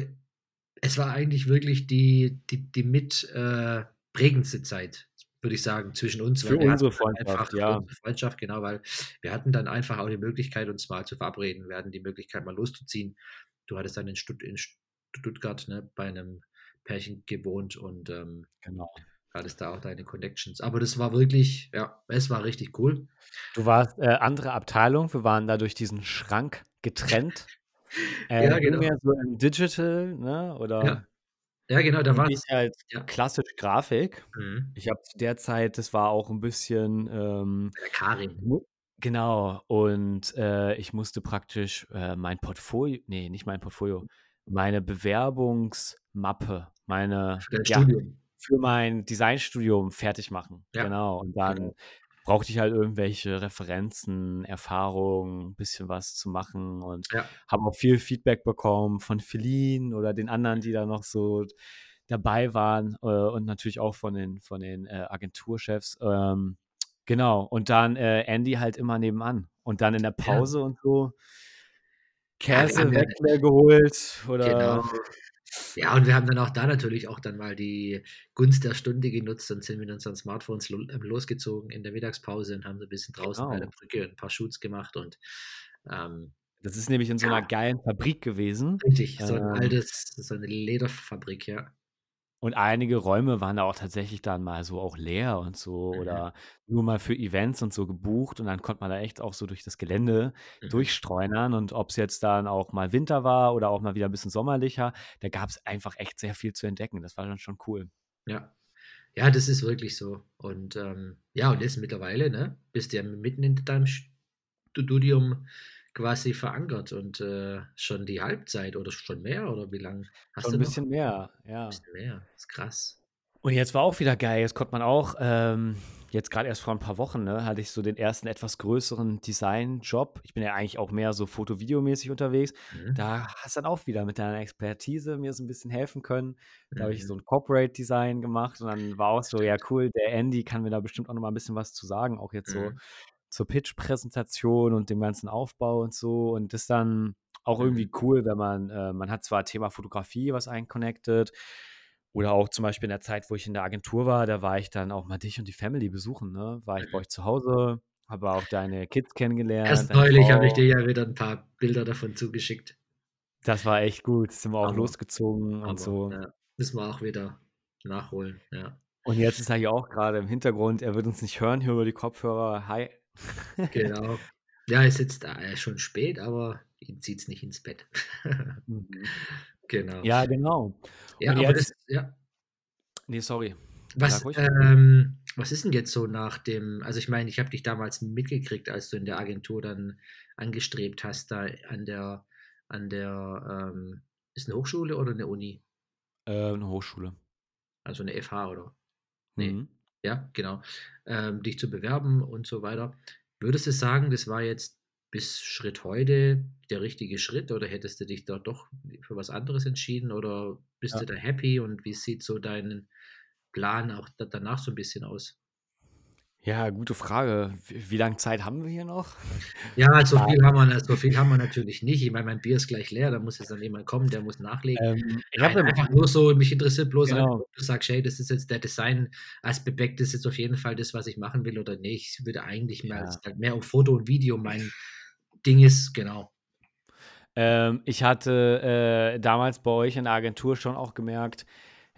es war eigentlich wirklich die die die mit, äh, prägendste Zeit, würde ich sagen, zwischen uns, Für unsere einfach Freundschaft, für ja. unsere Freundschaft, genau, weil wir hatten dann einfach auch die Möglichkeit, uns mal zu verabreden. Wir hatten die Möglichkeit, mal loszuziehen. Du hattest dann in Stutt in Stuttgart, ne, bei 'nem Pärchen gewohnt und, ähm, Genau. Hattest da auch deine Connections. Aber das war wirklich ja, es war richtig cool. Du warst, äh, andere Abteilung. Wir waren da durch diesen Schrank getrennt. Äh, Ja, genau. mehr so im Digital, ne, Ja. oder Ja, genau, da ich war's halt ja. klassisch Grafik. Mhm. Ich habe zu der Zeit das war auch 'n bisschen, ähm, Karin. genau, und, äh, ich musste praktisch, äh, mein Portfol ne, nicht mein Portfolio, meine Bewerbungsmappe, meine Für dein ja, Studium. Für mein Designstudium fertigmachen. Ja, Genau, und genau. dann brauchte ich halt irgendwelche Referenzen, Erfahrungen, bisschen was zu machen und Ja. habe auch viel Feedback bekommen von Feline oder den anderen, die da noch so dabei waren, äh, und natürlich auch von den von den, äh, Agenturchefs. Ähm, genau, und dann, äh, Andy halt immer nebenan und dann in der Ja. Pause und so Ja, wir haben Käse, ja Weckler geholt Genau. Ja, und wir haben dann auch da natürlich auch dann mal die Gunst der Stunde genutzt und sind mit unseren Smartphones ähm, losgezogen in der Mittagspause und haben so 'n bisschen draußen bei der Genau. Brücke 'n paar Shoots gemacht und, ähm Das ist nämlich in so 'ner ja. geilen Fabrik gewesen. Richtig, so 'n Ähm altes so 'ne Lederfabrik, ja. Und einige Räume waren da auch tatsächlich dann mal so auch leer und so Mhm. oder nur mal für Events und so gebucht und dann konnte man da echt auch so durch das Gelände Mhm. durchstreunern und ob's jetzt dann auch mal Winter war oder auch mal wieder 'n bisschen sommerlicher, da gab's einfach echt sehr viel zu entdecken. Das war dann schon cool. Ja. Ja, das ist wirklich so. Und, ähm, ja, und jetzt mittlerweile, ne, bist du ja mitten in deinem Studium quasi verankert und, äh, schon die Halbzeit oder schon mehr oder wie lang hast Schon du 'n noch? bisschen mehr, ja. Bisschen mehr, ist krass. Und jetzt war auch wieder geil. Jetzt konnte man auch, ähm jetzt grad erst vor 'n paar Wochen, ne, hatte ich so den ersten etwas größeren Designjob. Ich bin ja eigentlich auch mehr so foto-video-mäßig unterwegs. Mhm. Da hast dann auch wieder mit deiner Expertise mir so 'n bisschen helfen können. Da habe ich Mhm. so 'n Corporate Design gemacht und dann war auch so: „Ja cool, der Andy kann mir da bestimmt auch noch mal 'n bisschen was zu sagen, auch jetzt so Mhm. Zur Pitch-Präsentation und dem ganzen Aufbau und so.“ Und das dann auch Mhm. irgendwie cool, wenn man äh, man hat zwar Thema Fotografie, was einen connected oder auch zum Beispiel in der Zeit, wo ich in der Agentur war, da war ich dann auch mal dich und die Family besuchen, ne? War ich bei Mhm. euch zu Hause, habe auch deine Kids kennengelernt, Erst neulich habe ich dir ja wieder 'n paar Bilder davon zugeschickt. Das war echt gut. Sind wir auch Hammer. losgezogen und Hammer, so. ja. Müssen wir auch wieder nachholen, ja. Und jetzt ist er hier auch grade im Hintergrund. Er wird uns nicht hören hier über die Kopfhörer. Hi. Genau. Ja, ist jetzt äh, schon spät, aber ihn zieht's nicht ins Bett. Mhm. Genau. Ja, genau. Ja, Und aber das jetzt ja. Ne, sorry. Was, ähm was ist 'n jetzt so nach dem also, ich meine, ich habe dich damals mitgekriegt, als du in der Agentur dann angestrebt hast, da an der an der, ähm ist 'ne Hochschule oder 'ne Uni? Äh, 'ne Hochschule. Also 'ne FH oder ne? Mhm. Ja, genau. Ähm, dich zu bewerben und so weiter. Würdest du sagen, das war jetzt bis Schritt heute der richtige Schritt oder hättest du dich da doch für was anderes entschieden oder bist Ja. du da happy und wie sieht so dein Plan auch da danach so 'n bisschen aus? Ja, gute Frage. W wie lang Zeit haben wir hier noch? Ja, so viel haben wir so viel haben wir natürlich nicht. Ich meine, mein Bier ist gleich leer, da muss jetzt dann jemand kommen, der muss nachlegen. Ähm, ich habe einfach nur so mich interessiert bloß Genau. du sagst: „Hey, das ist jetzt der Design-Aspekt ist jetzt auf jeden Fall das, was ich machen will“, oder ne, ich würde eigentlich mehr Ja. halt mehr auf Foto und Video mein Ding ist, genau. Ähm, ich hatte, äh, damals bei euch in der Agentur schon auch gemerkt,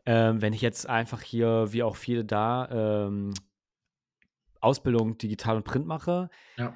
ähm, wenn ich jetzt einfach hier, wie auch viele da, ähm Ausbildung digital und Print mache, Ja.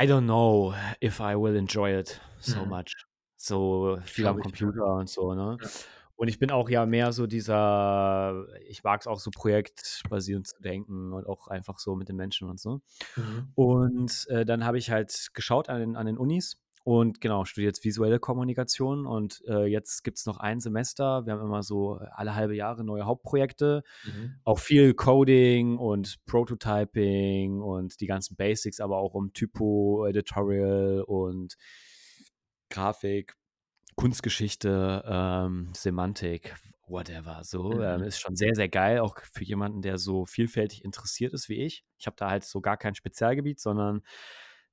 I don't know if I will enjoy it so Mhm. much. So viel am Glaube ich. Computer und so, ne? Ja. Und ich bin auch ja mehr so dieser ich mag's auch so projektbasierend zu denken und auch einfach so mit den Menschen und so. Mhm. Und, äh, dann habe ich halt geschaut an den an den Unis und genau, studiere jetzt Visuelle Kommunikation und, äh, jetzt gibt's noch ein Semester. Wir haben immer so alle halbe Jahre neue Hauptprojekte, Mhm. auch viel Coding und Prototyping und die ganzen Basics, aber auch um Typo, Editorial und Grafik, Kunstgeschichte, ähm, Semantik, whatever, so. Ähm, Mhm. ist schon sehr, sehr geil, auch für jemanden, der so vielfältig interessiert ist wie ich. Ich habe da halt so gar kein Spezialgebiet, sondern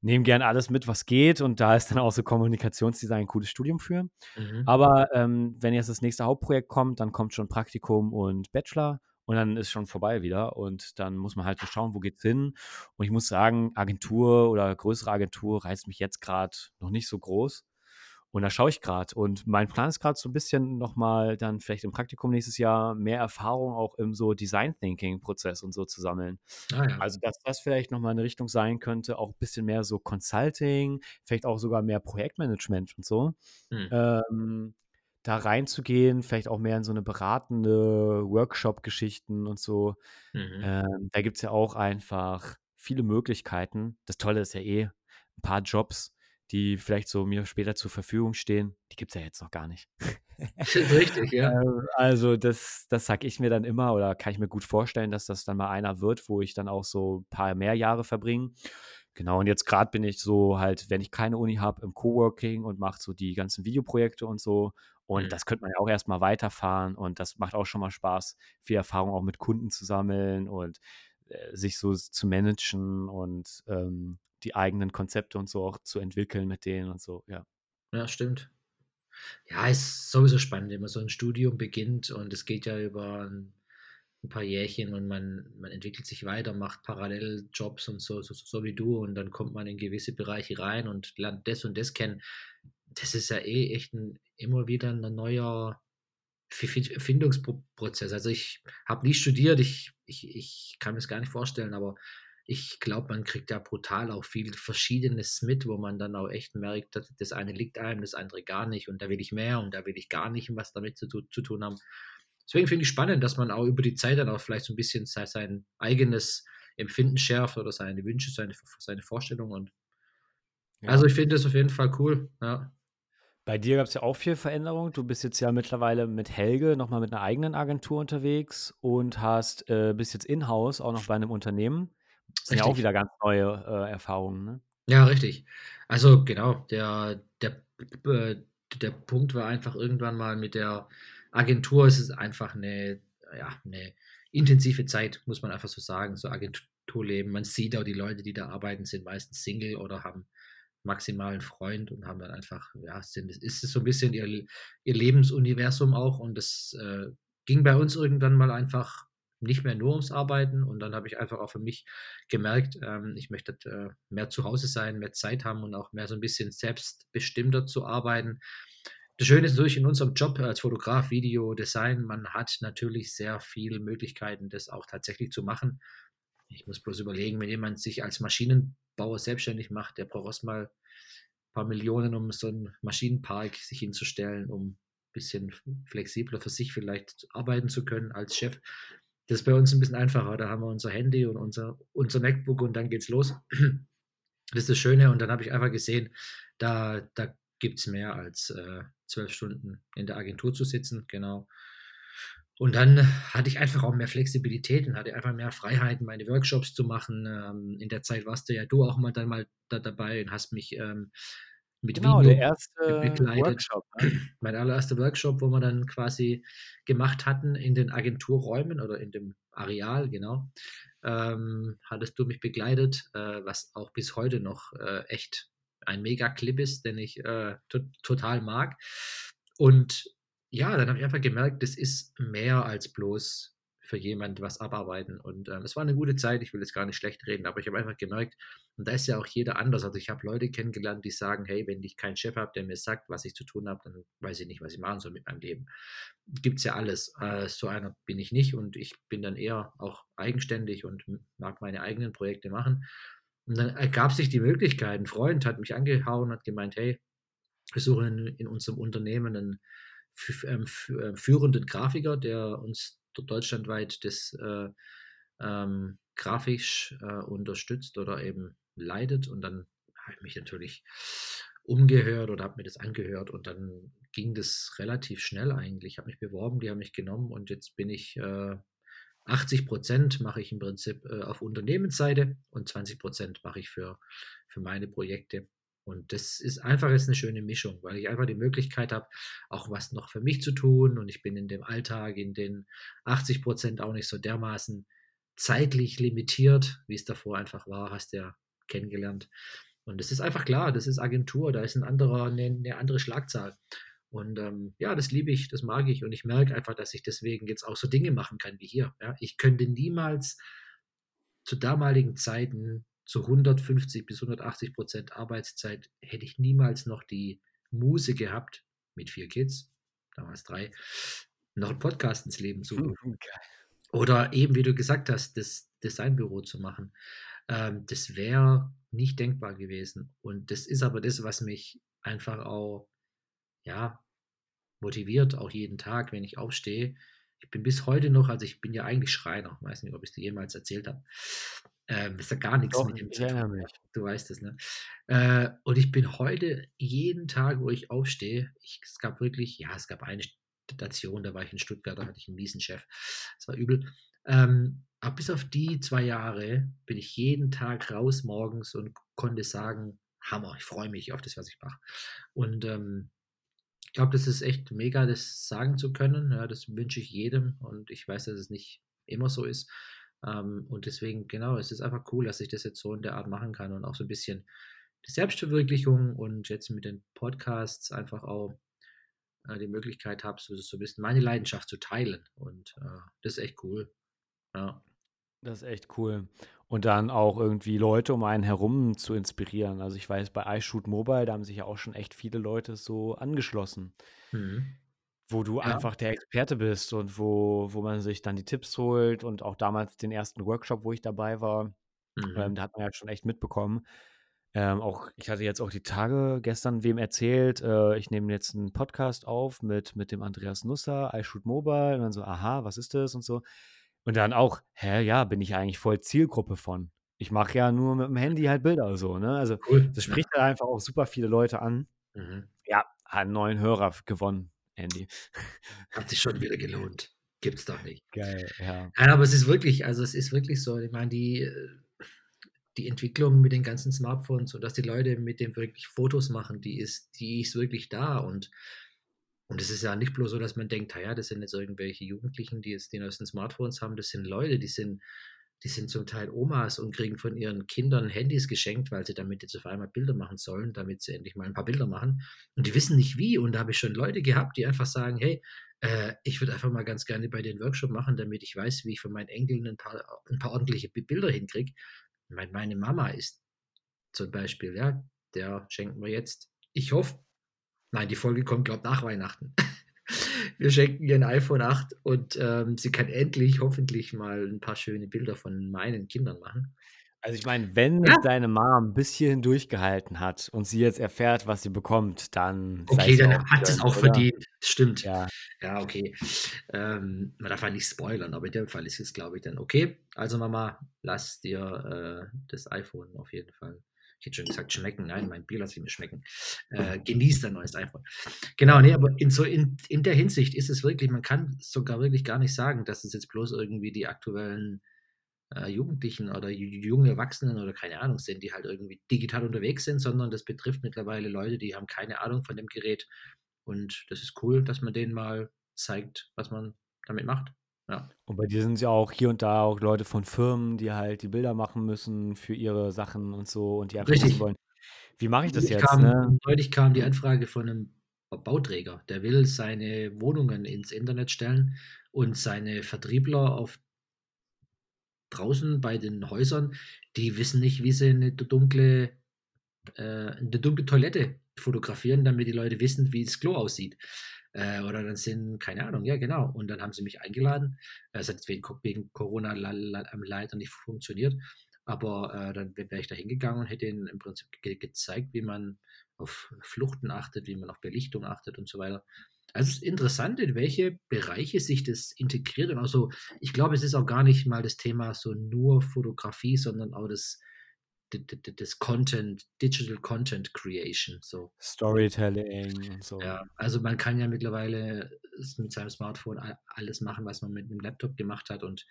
nehme gern alles mit, was geht und da ist dann auch so Kommunikationsdesign 'n cooles Studium für. Mhm. Aber, ähm, wenn jetzt das nächste Hauptprojekt kommt, dann kommt schon Praktikum und Bachelor und dann ist schon vorbei wieder und dann muss man halt so schauen, wo geht's hin? Und ich muss sagen, Agentur oder größere Agentur reizt mich jetzt grad noch nicht so groß. Und da schaue ich grad und mein Plan ist grad so 'n bisschen noch mal dann vielleicht im Praktikum nächstes Jahr mehr Erfahrung auch im so Design Thinking Prozess und so zu sammeln. Ah ja. Also, dass das vielleicht noch mal 'ne Richtung sein könnte, auch bisschen mehr so Consulting, vielleicht auch sogar mehr Projektmanagement und so, Mhm. ähm, da reinzugehen, vielleicht auch mehr in so 'ne beratende Workshop-Geschichten und so. Mhm. Ähm, da gibt's ja auch einfach viele Möglichkeiten. Das Tolle ist ja eh, 'n paar Jobs, die vielleicht so mir später zur Verfügung stehen, die gibt's ja jetzt noch gar nicht. Richtig, ja. Ähm, also, das das sage ich mir dann immer oder kann ich mir gut vorstellen, dass das dann mal einer wird, wo ich dann auch so paar mehr Jahre verbringe. Genau, und jetzt grad bin ich so halt, wenn ich keine Uni habe, im Coworking und mache so die ganzen Videoprojekte und so. Und Mhm. das könnte man ja auch erst mal weiterfahren und das macht auch schon mal Spaß, viel Erfahrung auch mit Kunden zu sammeln und, äh, sich so zu managen und, ähm, die eigenen Konzepte und so auch zu entwickeln mit denen und so, ja. Ja, stimmt. Ja, ist sowieso spannend, wenn man so 'n Studium beginnt und es geht ja über 'n 'n paar Jährchen und man man entwickelt sich weiter, macht parallel Jobs und so so so wie du und dann kommt man in gewisse Bereiche rein und lernt das und das kennen. Das ist ja eh echt 'n immer wieder 'n neuer Fi Fi Findungspro Prozess. Also, ich habe nie studiert, ich ich ich kann mir's gar nicht vorstellen, aber ich glaube, man kriegt da brutal auch viel Verschiedenes mit, wo man dann auch echt merkt, dass das eine liegt einem, das andere gar nicht und da will ich mehr und da will ich gar nicht was damit zu zu tun haben. Deswegen finde ich spannend, dass man auch über die Zeit dann auch vielleicht so 'n bisschen sei sein eigenes Empfinden schärft oder seine Wünsche, seine seine Vorstellungen und also, Ja. ich finde das auf jeden Fall cool, ja. Bei dir gab's ja auch viel Veränderung. Du bist jetzt ja mittlerweile mit Helge noch mal mit 'ner eigenen Agentur unterwegs und hast äh, bist jetzt in-house auch noch bei 'nem Unternehmen. Das sind ja auch wieder ganz neue, äh, Erfahrungen, ne? Ja, richtig. Also, genau, der der äh, der Punkt war einfach irgendwann mal mit der Agentur ist es einfach 'ne ja, 'ne intensive Zeit, muss man einfach so sagen, so Agenturleben. Man sieht auch die Leute, die da arbeiten, sind meistens Single oder haben maximal 'n Freund und haben dann einfach ja, sind ist es so 'n bisschen ihr ihr Lebensuniversum auch und das, äh, ging bei uns irgendwann mal einfach nicht mehr nur ums Arbeiten und dann habe ich einfach auch für mich gemerkt, ähm, ich möchte, äh, mehr zu Hause sein, mehr Zeit haben und auch mehr so 'n bisschen selbstbestimmter zu arbeiten. Das Schöne ist natürlich in unserem Job als Fotograf, Video, Design, man hat natürlich sehr viele Möglichkeiten, das auch tatsächlich zu machen. Ich muss bloß überlegen, wenn jemand sich als Maschinenbauer selbstständig macht, der braucht erst mal paar Millionen, um so 'n Maschinenpark sich hinzustellen, um bisschen f flexibler für sich vielleicht arbeiten zu können als Chef. Das ist bei uns 'n bisschen einfacher. Da haben wir unser Handy und unser unser MacBook und dann geht's los. Das ist das Schöne und dann habe ich einfach gesehen, da da gibt's mehr als, äh, 12 Stunden in der Agentur zu sitzen, genau. Und dann hatte ich einfach auch mehr Flexibilität und hatte einfach mehr Freiheiten, meine Workshops zu machen. Ähm, in der Zeit warst du ja du auch mal dann mal da dabei und hast mich, ähm, mit Genau, der Video be erste begleitet. Workshop, ne? Mein allererster Workshop, wo wir dann quasi gemacht hatten in den Agenturräumen oder in dem Areal, genau, ähm, hattest du mich begleitet, äh, was auch bis heute noch, äh, echt ein Mega-Clip ist, den ich, äh, to total mag. Und ja, dann habe ich einfach gemerkt, das ist mehr als bloß für jemand was abarbeiten und, ähm, es war 'ne gute Zeit, ich will jetzt gar nicht schlecht reden, aber ich habe einfach gemerkt und da ist ja auch jeder anders. Also, ich habe Leute kennengelernt, die sagen: „Hey, wenn ich keinen Chef habe, der mir sagt, was ich zu tun habe, dann weiß ich nicht, was ich machen soll mit meinem Leben.“ Gibt's ja alles. Äh, so einer bin ich nicht und ich bin dann eher auch eigenständig und mag meine eigenen Projekte machen. Und dann ergab sich die Möglichkeit. 'N Freund hat mich angehauen, hat gemeint: „Hey, wir suchen in in unserem Unternehmen 'nen ähm, äh, führenden Grafiker, der uns deutschlandweit das äh, ähm, grafisch äh, unterstützt oder eben leitet. Und dann habe ich mich natürlich umgehört oder habe mir das angehört und dann ging das relativ schnell eigentlich. Ich habe mich beworben, die haben mich genommen und jetzt bin ich äh, 80 Prozent mache ich im Prinzip äh, auf Unternehmensseite und 20 Prozent mache ich für, für meine Projekte. Und das ist einfach jetzt eine schöne Mischung, weil ich einfach die Möglichkeit habe, auch was noch für mich zu tun. Und ich bin in dem Alltag, in den 80 Prozent auch nicht so dermaßen zeitlich limitiert, wie es davor einfach war, hast du ja kennengelernt. Und das ist einfach klar, das ist Agentur, da ist ein anderer, eine, eine andere Schlagzahl. Und ähm, ja, das liebe ich, das mag ich. Und ich merke einfach, dass ich deswegen jetzt auch so Dinge machen kann wie hier. Ja. Ich könnte niemals zu damaligen Zeiten zu 150 bis 180 Prozent Arbeitszeit hätte ich niemals noch die Muse gehabt, mit vier Kids, damals drei, noch einen Podcast ins Leben zu rufen. Oder eben, wie du gesagt hast, das Designbüro zu machen. Ähm, das wäre nicht denkbar gewesen. Und das ist aber das, was mich einfach auch, ja, motiviert, auch jeden Tag, wenn ich aufstehe. Ich bin bis heute noch, also ich bin ja eigentlich Schreiner, weiß nicht, ob ich es dir jemals erzählt habe. Ähm, ist ja gar nichts Doch, mit dem zu tun. Du weißt es, ne? Äh, und ich bin heute jeden Tag, wo ich aufstehe, ich, es gab wirklich, ja, es gab eine Station, da war ich in Stuttgart, da hatte ich einen miesen Chef. Das war übel. Ähm, aber bis auf die zwei Jahre bin ich jeden Tag raus morgens und konnte sagen, Hammer, ich freue mich auf das, was ich mache. Und ähm, ich glaube, das ist echt mega, das sagen zu können. Ja, das wünsche ich jedem und ich weiß, dass es nicht immer so ist. Ähm, und deswegen, genau, es ist einfach cool, dass ich das jetzt so in der Art machen kann und auch so ein bisschen die Selbstverwirklichung und jetzt mit den Podcasts einfach auch äh, die Möglichkeit habe, so, so ein bisschen meine Leidenschaft zu teilen. Und äh, das ist echt cool. Ja. Das ist echt cool. Und dann auch irgendwie Leute um einen herum zu inspirieren. Also ich weiß, bei iShoot Mobile, da haben sich ja auch schon echt viele Leute so angeschlossen, Mhm. wo du Ja. einfach der Experte bist und wo, wo man sich dann die Tipps holt. Und auch damals den ersten Workshop, wo ich dabei war, Mhm. ähm, da hat man ja schon echt mitbekommen. Ähm, auch, ich hatte jetzt auch die Tage gestern wem erzählt, äh, ich nehme jetzt einen Podcast auf mit, mit dem Andreas Nusser, iShoot Mobile. Und dann so, aha, was ist das und so. Und dann auch, hä, ja, bin ich eigentlich voll Zielgruppe von. Ich mache ja nur mit dem Handy halt Bilder so, ne? Also, Cool. das spricht halt einfach auch super viele Leute an. Mhm. Ja, hat einen neuen Hörer gewonnen, Andy. Hat sich schon wieder gelohnt. Gibt's doch nicht. Geil, ja. Nein, aber es ist wirklich, also es ist wirklich so. Ich meine, die, äh, die Entwicklung mit den ganzen Smartphones und dass die Leute mit dem wirklich Fotos machen, die ist, die ist wirklich da. Und, und es ist ja nicht bloß so, dass man denkt, ja, das sind jetzt irgendwelche Jugendlichen, die jetzt die neuesten Smartphones haben. Das sind Leute, die sind, die sind zum Teil Omas und kriegen von ihren Kindern Handys geschenkt, weil sie damit jetzt auf einmal Bilder machen sollen, damit sie endlich mal ein paar Bilder machen. Und die wissen nicht wie. Und da habe ich schon Leute gehabt, die einfach sagen, hey, äh, ich würde einfach mal ganz gerne bei den Workshop machen, damit ich weiß, wie ich von meinen Enkeln ein paar, ein paar ordentliche Bi- Bilder hinkriege. Meine, Mama ist zum Beispiel, ja, der schenken wir jetzt. Ich hoffe, nein, die Folge kommt, glaube ich, nach Weihnachten. Wir schenken ihr ein iPhone 8 und ähm, sie kann endlich, hoffentlich mal ein paar schöne Bilder von meinen Kindern machen. Also ich meine, wenn Ja. deine Mom bis hierhin durchgehalten hat und sie jetzt erfährt, was sie bekommt, dann Okay, es dann auch hat es gegönnt, auch oder? verdient. Stimmt. Ja, Ja, okay. Ähm, man darf ja nicht spoilern, aber in dem Fall ist es, glaube ich, dann okay. Also Mama, lass dir äh, das iPhone auf jeden Fall. Ich hätte schon gesagt, schmecken. Nein, mein Bier lasse ich mir schmecken. Äh, genieß dein neues iPhone. Genau, nee, aber in, so in, in der Hinsicht ist es wirklich, man kann sogar wirklich gar nicht sagen, dass es jetzt bloß irgendwie die aktuellen äh, Jugendlichen oder ju- junge Erwachsenen oder keine Ahnung sind, die halt irgendwie digital unterwegs sind, sondern das betrifft mittlerweile Leute, die haben keine Ahnung von dem Gerät. Und das ist cool, dass man denen mal zeigt, was man damit macht. Ja. Und bei dir sind ja auch hier und da auch Leute von Firmen, die halt die Bilder machen müssen für ihre Sachen und so und die einfach Richtig. wollen, wie mache ich das Neulich jetzt, kam, ne? neulich kam die Anfrage von einem Bauträger, der will seine Wohnungen ins Internet stellen und seine Vertriebler auf draußen bei den Häusern, die wissen nicht, wie sie eine dunkle, äh, eine dunkle Toilette fotografieren, damit die Leute wissen, wie das Klo aussieht. Äh, oder dann sind, keine Ahnung, ja genau. Und dann haben sie mich eingeladen. Äh, Es hat wegen, Corona leider nicht funktioniert. Aber äh, dann wäre ich da hingegangen und hätte ihnen im Prinzip ge gezeigt, wie man auf Fluchten achtet, wie man auf Belichtung achtet und so weiter. Also, es ist interessant, in welche Bereiche sich das integriert und auch so ich glaube, es ist auch gar nicht mal das Thema so nur Fotografie, sondern auch das d d d das Content Digital Content Creation so. Storytelling und so. Ja, also, man kann ja mittlerweile mit seinem Smartphone alles machen, was man mit 'nem Laptop gemacht hat und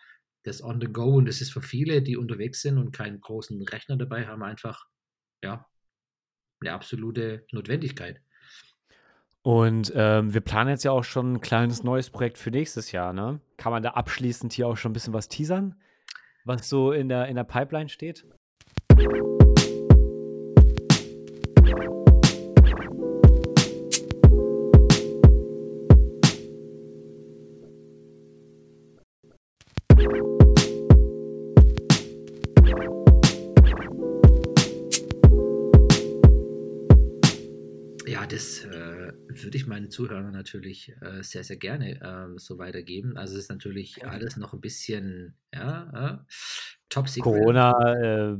das on the go und das ist für viele, die unterwegs sind und keinen großen Rechner dabei haben, einfach, ja 'ne absolute Notwendigkeit. Und, ähm, wir planen jetzt ja auch schon 'n kleines neues Projekt für nächstes Jahr, ne? Kann man da abschließend hier auch schon 'n bisschen was teasern, was so in der in der Pipeline steht? Ja, das, äh, würde ich meinen Zuhörern natürlich, äh, sehr, sehr gerne, ähm, so weitergeben. Also, es ist natürlich alles noch 'n bisschen, ja, äh, top secret. Corona, äh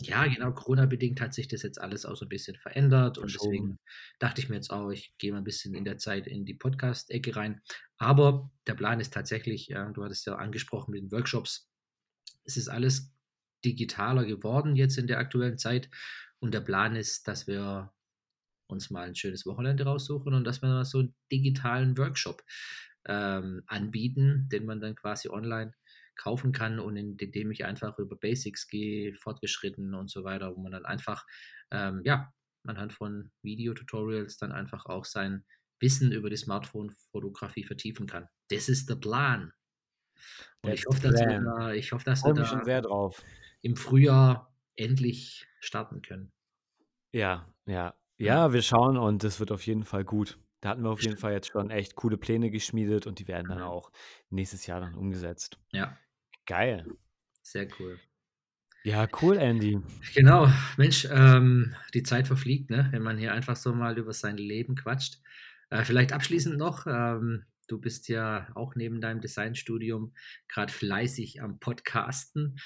Ja, genau, Corona-bedingt hat sich das jetzt alles auch so 'n bisschen verändert und deswegen dachte ich mir jetzt auch, ich gehe mal 'n bisschen in der Zeit in die Podcast-Ecke rein. Aber der Plan ist tatsächlich, ja du hattest ja angesprochen mit den Workshops. Es ist alles digitaler geworden jetzt in der aktuellen Zeit und der Plan ist, dass wir uns mal 'n schönes Wochenende raussuchen und dass wir mal so 'n digitalen Workshop, ähm, anbieten, den man dann quasi online kaufen kann und in de dem ich einfach über Basics gehe, fortgeschritten und so weiter, wo man dann einfach, ähm, ja, anhand von Videotutorials dann einfach auch sein Wissen über die Smartphone-Fotografie vertiefen kann. Das ist der Plan. Und ich hoffe, dass wir da ich hoffe, dass wir mich schon da sehr drauf. im Frühjahr endlich starten können. Ja, ja. Ja, wir schauen und das wird auf jeden Fall gut. Da hatten wir auf jeden. Fall jetzt schon echt coole Pläne geschmiedet und die werden dann Mhm. auch nächstes Jahr dann umgesetzt. Ja. Geil. Sehr cool. Ja, cool, Andy. Genau. Mensch, ähm, die Zeit verfliegt, ne, wenn man hier einfach so mal über sein Leben quatscht. Äh, vielleicht abschließend noch, ähm, du bist ja auch neben deinem Designstudium grad fleißig am Podcasten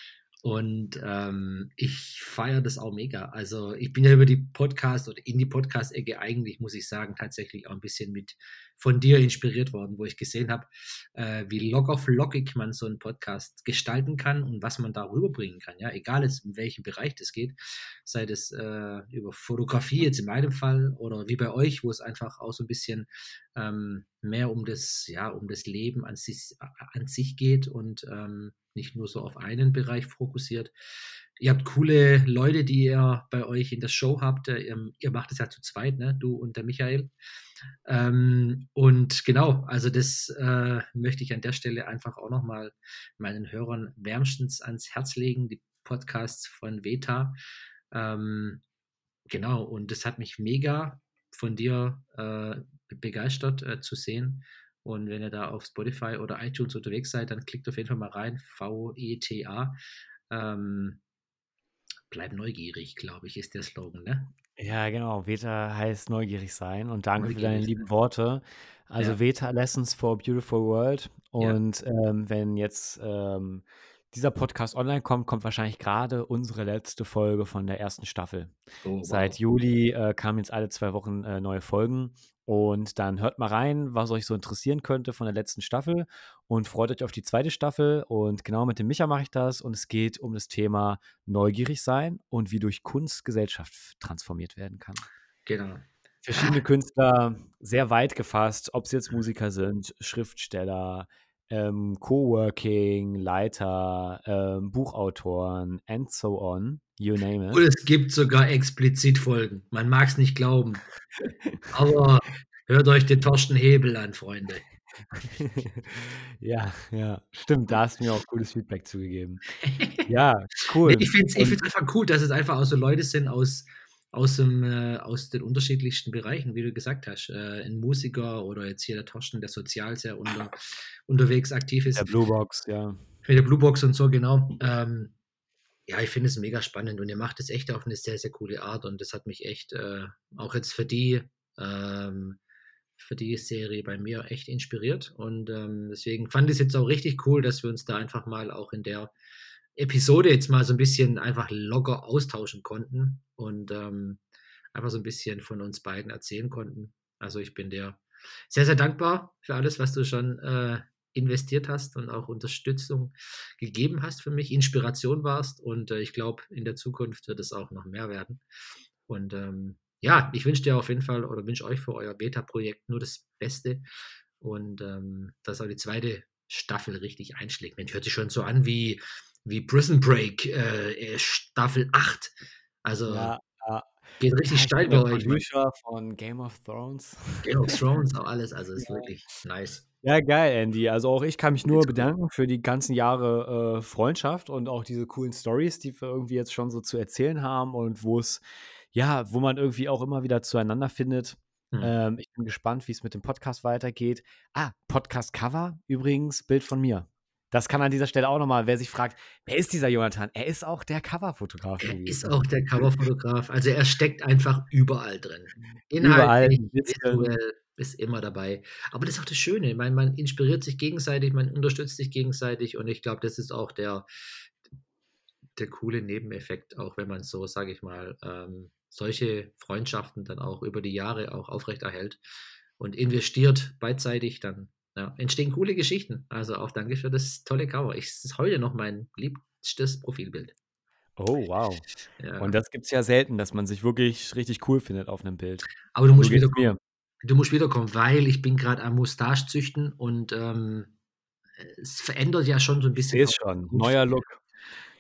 und, ähm, ich feiere das auch mega. Also, ich bin ja über die Podcast oder in die Podcast-Ecke eigentlich, muss ich sagen, tatsächlich auch 'n bisschen mit von dir inspiriert worden, wo ich gesehen habe, äh, wie locker flockig man so 'n Podcast gestalten kann und was man da rüberbringen kann, ja? Egal jetzt, in welchem Bereich das geht, sei das, äh, über Fotografie jetzt in meinem Fall oder wie bei euch, wo es einfach auch so 'n bisschen, ähm, mehr um das ja, um das Leben an sich an sich geht und, ähm, nicht nur so auf einen Bereich fokussiert. Ihr habt coole Leute, die ihr bei euch in der Show habt. Äh, ihr ihr macht das ja zu zweit, ne, du und der Michael. Ähm, und genau, also, das, äh, möchte ich an der Stelle einfach auch noch mal meinen Hörern wärmstens ans Herz legen, die Podcasts von Weta. Ähm, genau, und das hat mich mega von dir, äh, be begeistert, äh, zu sehen. Und wenn ihr da auf Spotify oder iTunes unterwegs seid, dann klickt auf jeden Fall mal rein, V-E-T-A. Ähm „Bleib neugierig“, glaube ich, ist der Slogan, ne? Ja, genau. Weta heißt neugierig sein und danke für deine Neugierig lieben sein. Worte. Ja. Also, Weta Lessons for a Beautiful World Ja. und, ähm, wenn jetzt, ähm, dieser Podcast online kommt, kommt wahrscheinlich grade unsere letzte Folge von der 1. Staffel. Oh, Seit wow. Juli, äh, kamen jetzt alle 2 Wochen, äh, neue Folgen und dann hört mal rein, was euch so interessieren könnte von der letzten Staffel und freut euch auf die 2. Staffel und genau mit dem Micha mache ich das und es geht um das Thema neugierig sein und wie durch Kunst Gesellschaft transformiert werden kann. Genau. Verschiedene Künstler, sehr weit gefasst, ob's jetzt Mhm. Musiker sind, Schriftsteller, ähm, Coworking, Leiter, ähm, Buchautoren and so on, you name Und it. es gibt sogar explizit Folgen. Man mag's nicht glauben. Aber hört euch den Torsten Hebel an, Freunde. Ja, ja, stimmt, da hast du mir auch cooles Feedback zu gegeben. Ja, cool ich finde es ich und es einfach cool, dass es einfach auch so Leute sind aus aus'm äh, aus den unterschiedlichsten Bereichen, wie du gesagt hast. Äh, 'n Musiker oder jetzt hier der Torsten, der sozial sehr unter unterwegs aktiv Der ist. Bluebox, ja. Mit der Bluebox und so, genau. Ähm, ja, ich finde es mega spannend und ihr macht es echt auf 'ne sehr, sehr coole Art und das hat mich echt, äh, auch jetzt für die ähm, für die Serie bei mir echt inspiriert und, ähm, deswegen fand ich's jetzt auch richtig cool, dass wir uns da einfach mal auch in der Episode jetzt mal so 'n bisschen einfach locker austauschen konnten und, ähm, einfach so 'n bisschen von uns beiden erzählen konnten. Also, ich bin dir sehr, sehr dankbar für alles, was du schon äh, investiert hast und auch Unterstützung gegeben hast für mich, Inspiration warst und äh, ich glaube, in der Zukunft wird es auch noch mehr werden. Und ähm, ja, ich wünsche dir auf jeden Fall oder wünsche euch für euer Beta-Projekt nur das Beste und ähm, dass auch die zweite Staffel richtig einschlägt. Mensch, hört sich schon so an wie, wie Prison Break äh, äh Staffel 8. Also ja, ja. Geht richtig steil bei euch. Producer von Game of Thrones. Game of Thrones, auch alles, also ist ja. wirklich nice. Ja, geil, Andy. Also auch ich kann mich nur bedanken für die ganzen Jahre äh, Freundschaft und auch diese coolen Stories, die wir irgendwie jetzt schon so zu erzählen haben und wo es, ja, wo man irgendwie auch immer wieder zueinander findet. Hm. Ähm, ich bin gespannt, wie es mit dem Podcast weitergeht. Ah, Podcast-Cover übrigens, Bild von mir. Das kann an dieser Stelle auch nochmal, wer sich fragt, wer ist dieser Jonathan? Er ist auch der Coverfotograf. Er ist auch der Coverfotograf. Also er steckt einfach überall drin. Inhaltlich, visuell, ist immer dabei. Aber das ist auch das Schöne. Ich meine, man inspiriert sich gegenseitig, man unterstützt sich gegenseitig und ich glaube, das ist auch der, der coole Nebeneffekt, auch wenn man so, sage ich mal, ähm, solche Freundschaften dann auch über die Jahre auch aufrechterhält und investiert beidseitig, dann ja, entstehen coole Geschichten. Also auch danke für das tolle Cover. es ist heute noch mein liebstes Profilbild. Oh, wow. Ja. Und das gibt es ja selten, dass man sich wirklich richtig cool findet auf einem Bild. Aber du musst wieder mir. Du musst wiederkommen, weil ich bin gerade am Mustache züchten und ähm, es verändert ja schon so ein bisschen. Ich schon, neuer Look.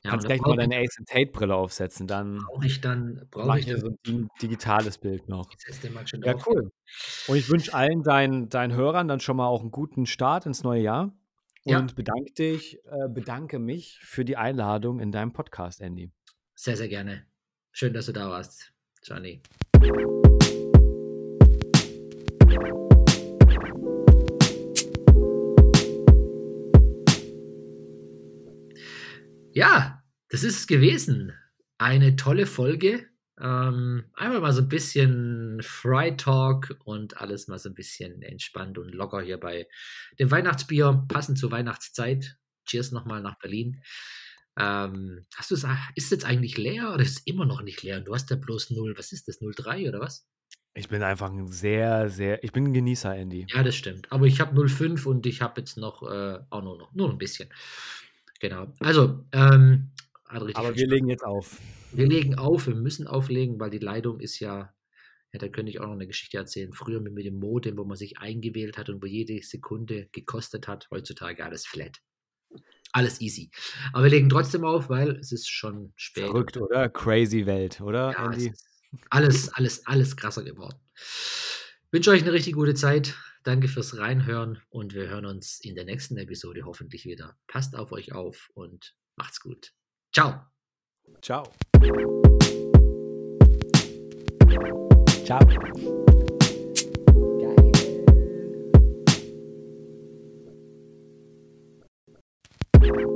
Ja, Kannst gleich mal deine Ace Tate Brille aufsetzen, dann brauche ich dann brauche ich so ein digitales Bild noch. Ja, cool. Und ich wünsche allen deinen, deinen Hörern dann schon mal auch einen guten Start ins neue Jahr ja. und bedanke dich, äh, bedanke mich für die Einladung in deinem Podcast, Andy. Sehr, sehr gerne. Schön, dass du da warst, Johnny. Ja, das ist es gewesen. Eine tolle Folge. Ähm, einmal mal so ein bisschen Fry Talk und alles mal so ein bisschen entspannt und locker hier bei dem Weihnachtsbier, passend zur Weihnachtszeit. Cheers nochmal nach Berlin. Ähm, hast du ist es jetzt eigentlich leer oder ist es immer noch nicht leer? Du hast ja bloß 0, was ist das, 03 oder was? Ich bin einfach ein sehr, sehr, ich bin ein Genießer, Andy. Ja, das stimmt. Aber ich habe 05 und ich habe jetzt noch, äh, auch nur noch, nur ein bisschen. Genau. Also, ähm, Aber wir legen jetzt auf. Wir legen auf, wir müssen auflegen, weil die Leitung ist ja, ja, da könnte ich auch noch eine Geschichte erzählen. Früher mit, mit dem Modem, wo man sich eingewählt hat und wo jede Sekunde gekostet hat. Heutzutage alles flat. Alles easy. Aber wir legen trotzdem auf, weil es ist schon spät. Verrückt, oder? Crazy Welt, oder? Ja, alles, alles, alles krasser geworden. Ich wünsche euch eine richtig gute Zeit. Danke fürs Reinhören und wir hören uns in der nächsten Episode hoffentlich wieder. Passt auf euch auf und macht's gut. Ciao. Ciao. Ciao. you